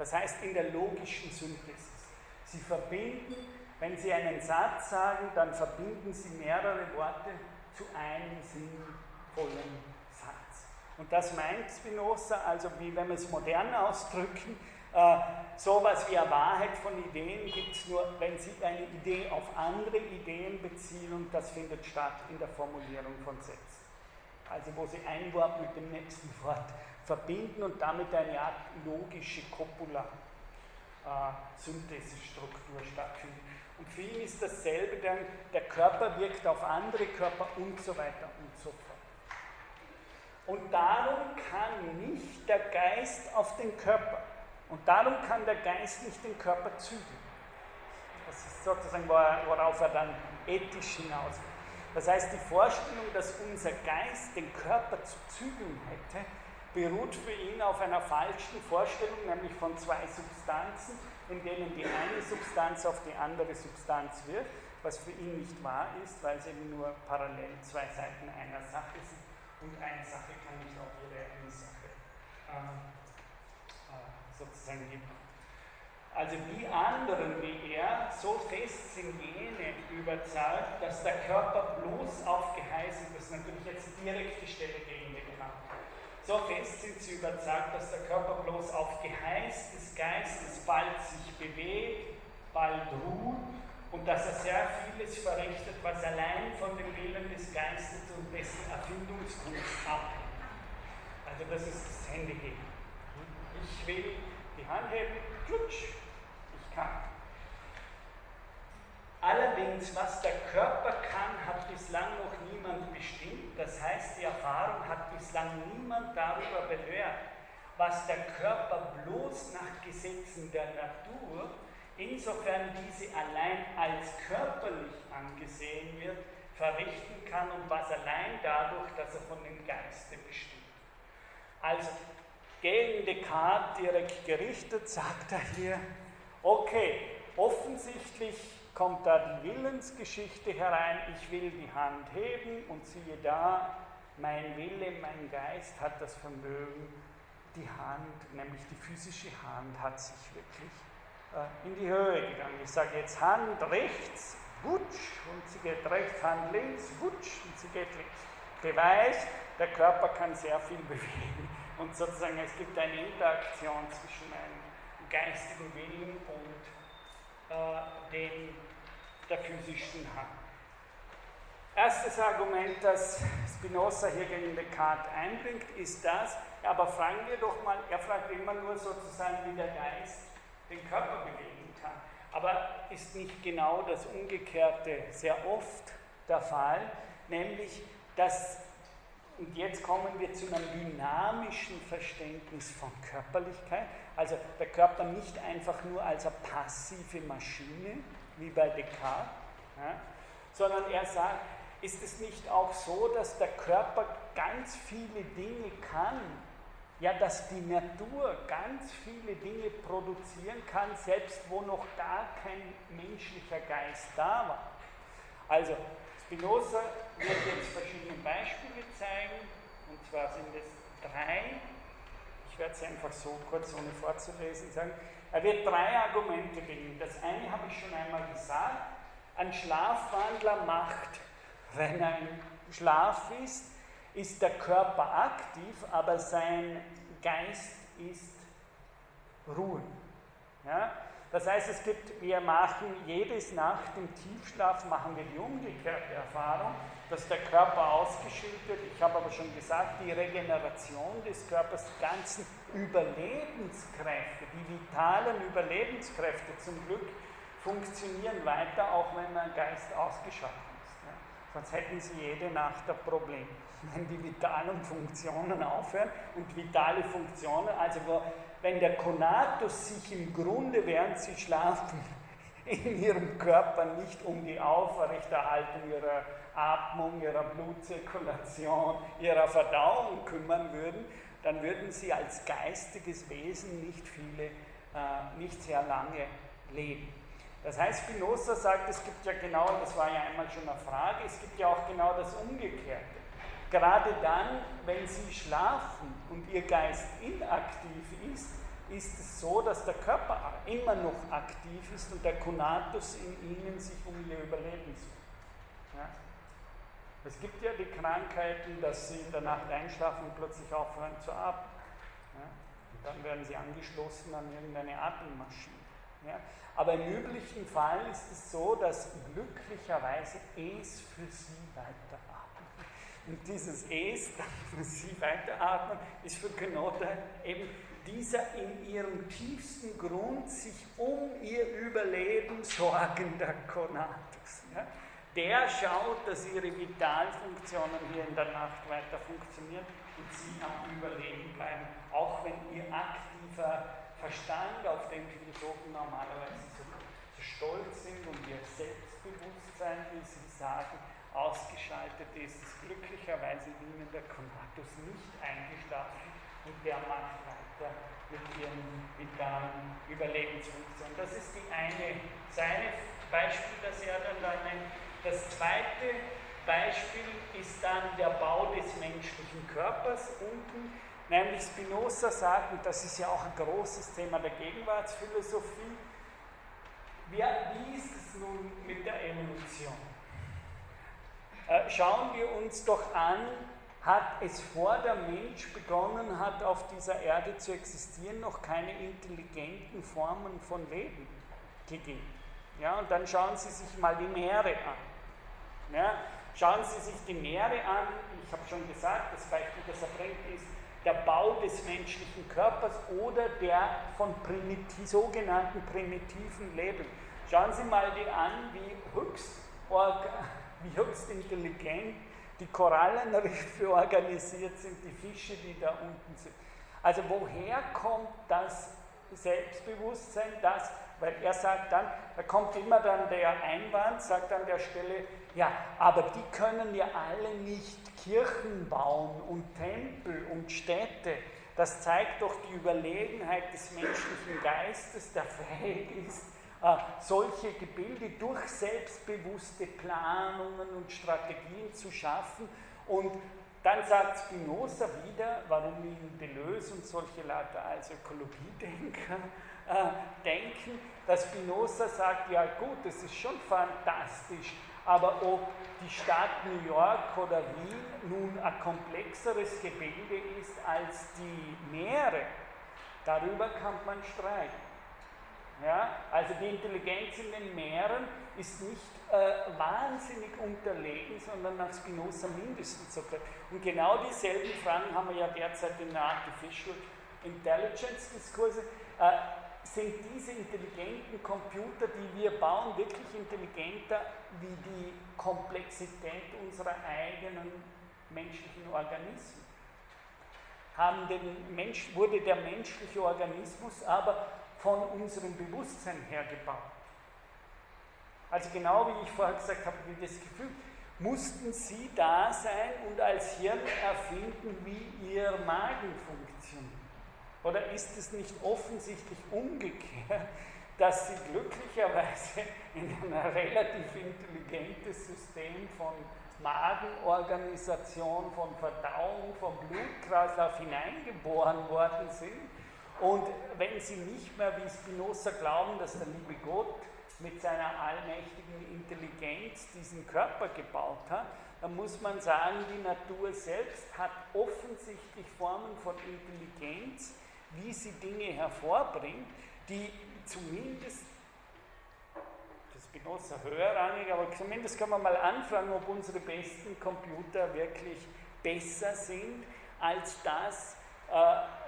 das heißt in der logischen Synthesis. Sie verbinden, wenn Sie einen Satz sagen, dann verbinden Sie mehrere Worte zu einem sinnvollen Satz. Und das meint Spinoza, also wie wenn wir es modern ausdrücken, äh, sowas wie eine Wahrheit von Ideen gibt es nur, wenn Sie eine Idee auf andere Ideen beziehen und das findet statt in der Formulierung von Sätzen. Also wo Sie ein Wort mit dem nächsten Wort verbinden und damit eine Art logische Copula-Synthesestruktur stattfindet. Und für ihn ist dasselbe, denn der Körper wirkt auf andere Körper und so weiter und so fort. Und darum kann nicht der Geist auf den Körper. Und darum kann der Geist nicht den Körper zügeln. Das ist sozusagen, worauf er dann ethisch hinaus will. Das heißt, die Vorstellung, dass unser Geist den Körper zu zügeln hätte, beruht für ihn auf einer falschen Vorstellung, nämlich von zwei Substanzen, in denen die eine Substanz auf die andere Substanz wirkt, was für ihn nicht wahr ist, weil es eben nur parallel zwei Seiten einer Sache sind und eine Sache kann nicht auch ihre eine Sache äh, äh, sozusagen geben. Also die anderen wie er, so fest sind jene überzeugt, dass der Körper bloß auf Geheiß, das ist natürlich jetzt eine direkte Stelle gegen so fest sind sie überzeugt, dass der Körper bloß auf Geheiß des Geistes bald sich bewegt, bald ruht und dass er sehr vieles verrichtet, was allein von dem Willen des Geistes und dessen Erfindungskunst abhängt. Also das ist das Händeheben. Ich will die Hand heben, klutsch, ich kann. Allerdings, was der Körper kann, hat bislang noch niemand bestimmt. Das heißt, die Erfahrung hat bislang niemand darüber belehrt, was der Körper bloß nach Gesetzen der Natur, insofern diese allein als körperlich angesehen wird, verrichten kann und was allein dadurch, dass er von dem Geiste bestimmt. Also gegen Descartes direkt gerichtet sagt er hier, okay, offensichtlich kommt da die Willensgeschichte herein, ich will die Hand heben und siehe da, mein Wille, mein Geist hat das Vermögen, die Hand, nämlich die physische Hand, hat sich wirklich äh, in die Höhe gegangen. Ich sage jetzt Hand rechts, wutsch, und sie geht rechts, Hand links, wutsch, und sie geht links. Beweis, der Körper kann sehr viel bewegen. Und sozusagen es gibt eine Interaktion zwischen einem geistigen Willen und äh, dem der physischen Hand. Erstes Argument, das Spinoza hier gegen Descartes einbringt, ist das, aber fragen wir doch mal, er fragt immer nur sozusagen, wie der Geist den Körper bewegen kann. Aber ist nicht genau das Umgekehrte sehr oft der Fall, nämlich dass, und jetzt kommen wir zu einem dynamischen Verständnis von Körperlichkeit, also der Körper nicht einfach nur als eine passive Maschine, wie bei Descartes, ja, sondern er sagt, ist es nicht auch so, dass der Körper ganz viele Dinge kann, ja, dass die Natur ganz viele Dinge produzieren kann, selbst wo noch gar kein menschlicher Geist da war. Also, Spinoza wird jetzt verschiedene Beispiele zeigen, und zwar sind es drei. Ich werde es einfach so kurz, ohne vorzulesen, sagen. Er wird drei Argumente bringen. Das eine habe ich schon einmal gesagt. Ein Schlafwandler macht, wenn er im Schlaf ist, ist der Körper aktiv, aber sein Geist ist ruhen. Ja? Das heißt, es gibt, wir machen jedes Nacht im Tiefschlaf machen wir die umgekehrte Erfahrung, dass der Körper ausgeschüttet wird. Ich habe aber schon gesagt, die Regeneration des Körpers, die ganzen Überlebenskräfte, die vitalen Überlebenskräfte zum Glück funktionieren weiter, auch wenn mein Geist ausgeschaltet ist. Ja? Sonst hätten sie jede Nacht ein Problem wenn die vitalen Funktionen aufhören. Und vitale Funktionen, also wo, wenn der Konatus sich im Grunde, während sie schlafen, in ihrem Körper nicht um die Aufrechterhaltung ihrer Atmung, ihrer Blutzirkulation, ihrer Verdauung kümmern würden, dann würden sie als geistiges Wesen nicht viele, äh, nicht sehr lange leben. Das heißt, Spinoza sagt, es gibt ja genau, das war ja einmal schon eine Frage, es gibt ja auch genau das Umgekehrte. Gerade dann, wenn sie schlafen und ihr Geist inaktiv ist, es so, dass der Körper immer noch aktiv ist und der Konatus in ihnen sich um ihr Überleben sucht. Ja? Es gibt ja die Krankheiten, dass sie in der Nacht einschlafen und plötzlich aufhören zu atmen. Ja? Dann werden sie angeschlossen an irgendeine Atemmaschine. Ja? Aber im üblichen Fall ist es so, dass glücklicherweise es für sie weiter und dieses Es, das Sie weiteratmen, ist für Kenote eben dieser in ihrem tiefsten Grund sich um ihr Überleben sorgender Konatus. Ja? Der schaut, dass ihre Vitalfunktionen hier in der Nacht weiter funktionieren und sie am Überleben bleiben, auch wenn ihr aktiver Verstand, auf den Philosophen normalerweise so, so stolz sind und ihr Selbstbewusstsein, wie sie sagen, ausgeschaltet ist, ist glücklicherweise ihnen der Konatus nicht eingeschlafen und der macht weiter mit ihren vitalen Überlebensfunktionen. Das ist die eine, seine Beispiel, das er dann da nennt. Das zweite Beispiel ist dann der Bau des menschlichen Körpers unten, nämlich Spinoza sagt, und das ist ja auch ein großes Thema der Gegenwartsphilosophie, wie ist es nun mit der Evolution? Äh, schauen wir uns doch an, hat es vor der Mensch begonnen hat, auf dieser Erde zu existieren, noch keine intelligenten Formen von Leben gegeben. Ja, und dann schauen Sie sich mal die Meere an. Ja, schauen Sie sich die Meere an. Ich habe schon gesagt, das Beispiel, das er bringt, ist der Bau des menschlichen Körpers oder der von primitiv, sogenannten primitiven Leben. Schauen Sie mal die an, wie höchst wie höchst intelligent die Korallenriffe organisiert sind, die Fische, die da unten sind. Also woher kommt das Selbstbewusstsein, das, weil er sagt dann, da kommt immer dann der Einwand, sagt an der Stelle, ja, aber die können ja alle nicht Kirchen bauen und Tempel und Städte. Das zeigt doch die Überlegenheit des menschlichen Geistes, der fähig ist, solche Gebilde durch selbstbewusste Planungen und Strategien zu schaffen. Und dann sagt Spinoza wieder, warum ihn Deleuze und solche Leute als Ökologiedenker äh, denken, dass Spinoza sagt, ja gut, das ist schon fantastisch, aber ob die Stadt New York oder Wien nun ein komplexeres Gebilde ist als die Meere, darüber kann man streiten. Ja? Also die Intelligenz in den Meeren ist nicht äh, wahnsinnig unterlegen, sondern nach Spinoza mindestens so. Und genau dieselben Fragen haben wir ja derzeit in der Artificial Intelligence Diskurse. Äh, sind diese intelligenten Computer, die wir bauen, wirklich intelligenter wie die Komplexität unserer eigenen menschlichen Organismen? Haben den Mensch, wurde der menschliche Organismus aber von unserem Bewusstsein her gebaut? Also genau wie ich vorher gesagt habe, wie das Gefühl, mussten sie da sein und als Hirn erfinden, wie ihr Magen funktioniert. Oder ist es nicht offensichtlich umgekehrt, dass sie glücklicherweise in ein relativ intelligentes System von Magenorganisation, von Verdauung, von Blutkreislauf hineingeboren worden sind? Und wenn sie nicht mehr wie Spinoza glauben, dass der liebe Gott mit seiner allmächtigen Intelligenz diesen Körper gebaut hat, dann muss man sagen, die Natur selbst hat offensichtlich Formen von Intelligenz, wie sie Dinge hervorbringt, die zumindest, das Spinoza höherrangig, aber zumindest können wir mal anfangen, ob unsere besten Computer wirklich besser sind als das,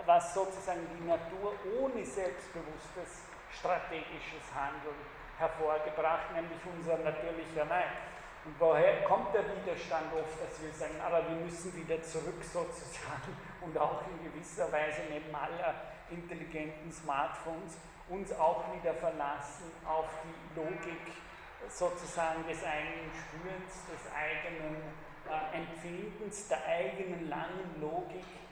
was sozusagen die Natur ohne selbstbewusstes strategisches Handeln hervorgebracht, nämlich unser natürlicher Neid. Und woher kommt der Widerstand oft, dass wir sagen, aber wir müssen wieder zurück sozusagen und auch in gewisser Weise neben aller intelligenten Smartphones uns auch wieder verlassen auf die Logik sozusagen des eigenen Spürens, des eigenen äh, Empfindens, der eigenen langen Logik äh,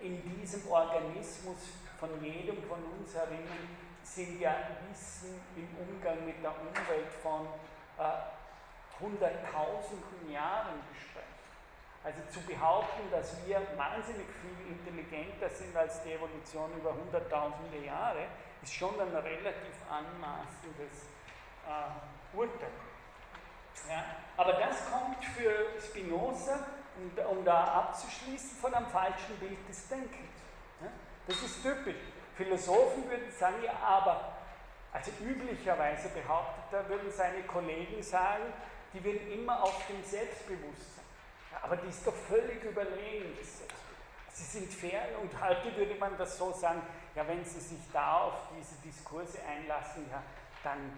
in diesem Organismus von jedem von uns herinnen sind ja Wissen im Umgang mit der Umwelt von äh, hunderttausenden Jahren gesprengt. Also zu behaupten, dass wir wahnsinnig viel intelligenter sind als die Evolution über hunderttausende Jahre, ist schon ein relativ anmaßendes äh, Urteil. Ja, aber das kommt für Spinoza, um, da abzuschließen, von einem falschen Bild des Denkens. Ja, das ist typisch. Philosophen würden sagen, ja, aber, also üblicherweise behauptet er, würden seine Kollegen sagen, die wird immer auf dem Selbstbewusstsein. Ja, aber die ist doch völlig überlegen. Sie sind fern und heute würde man das so sagen, ja, wenn Sie sich da auf diese Diskurse einlassen, ja, dann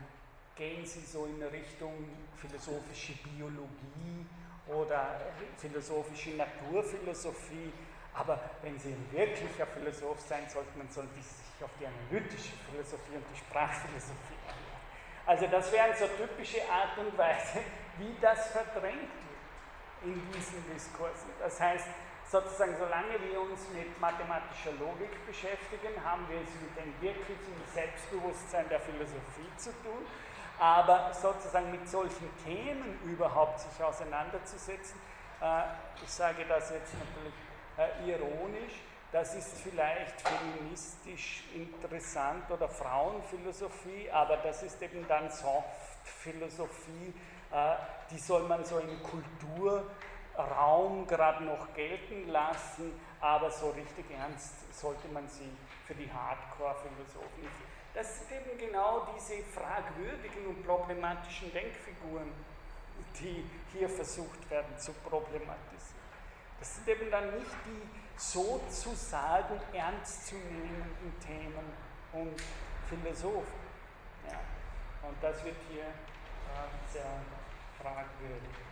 gehen Sie so in Richtung philosophische Biologie oder philosophische Naturphilosophie. Aber wenn Sie ein wirklicher Philosoph sein sollten, dann sollten Sie sich auf die analytische Philosophie und die Sprachphilosophie. Also das wäre so typische Art und Weise, wie das verdrängt wird in diesen Diskursen. Das heißt, sozusagen, solange wir uns mit mathematischer Logik beschäftigen, haben wir es mit dem wirklichen Selbstbewusstsein der Philosophie zu tun. Aber sozusagen mit solchen Themen überhaupt sich auseinanderzusetzen, äh, ich sage das jetzt natürlich äh, ironisch, das ist vielleicht feministisch interessant oder Frauenphilosophie, aber das ist eben dann Softphilosophie, äh, die soll man so im Kulturraum gerade noch gelten lassen, aber so richtig ernst sollte man sie für die Hardcore-Philosophen. Das sind eben genau diese fragwürdigen und problematischen Denkfiguren, die hier versucht werden zu problematisieren. Das sind eben dann nicht die sozusagen ernstzunehmenden Themen und Philosophen. Ja. Und das wird hier äh, sehr fragwürdig.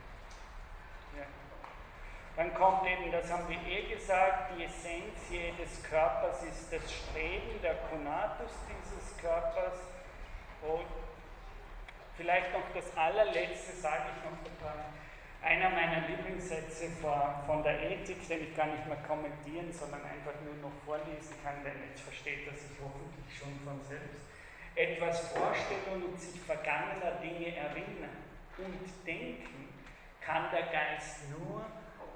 Dann kommt eben, das haben wir eh gesagt, die Essenz jedes Körpers ist das Streben, der Konatus dieses Körpers. Und vielleicht noch das allerletzte sage ich noch dabei einer meiner Lieblingssätze von der Ethik, den ich gar nicht mehr kommentieren, sondern einfach nur noch vorlesen kann, denn jetzt versteht er sich hoffentlich schon von selbst. Etwas vorstellen und sich vergangener Dinge erinnern und denken kann der Geist nur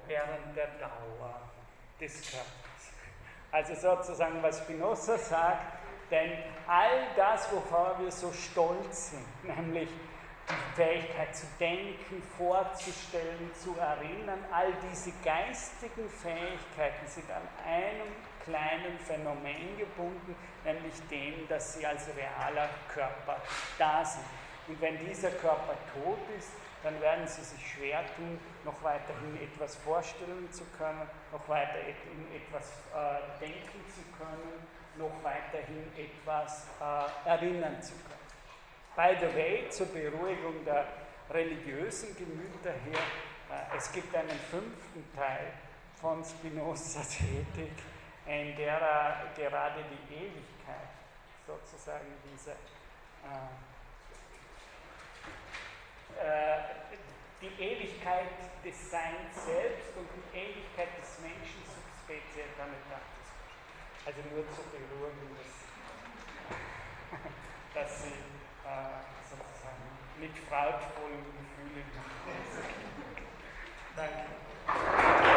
während der Dauer des Körpers. Also sozusagen, was Spinoza sagt, Denn all das, wovor wir so stolz sind, nämlich die Fähigkeit zu denken, vorzustellen, zu erinnern, all diese geistigen Fähigkeiten sind an einem kleinen Phänomen gebunden, nämlich dem, dass sie als realer Körper da sind. Und wenn dieser Körper tot ist, dann werden sie sich schwer tun, noch weiterhin etwas vorstellen zu können, noch weiterhin etwas äh, denken zu können, noch weiterhin etwas äh, erinnern zu können. By the way, zur Beruhigung der religiösen Gemüter hier, äh, es gibt einen fünften Teil von Spinozas Ethik, in der er gerade die Ewigkeit, sozusagen diese äh, die Ewigkeit des Seins selbst und die Ewigkeit des Menschen subspezie eternitatis. Also nur zur Beruhigung, dass, dass sie äh, sozusagen mit freudvollen Gefühlen. Danke.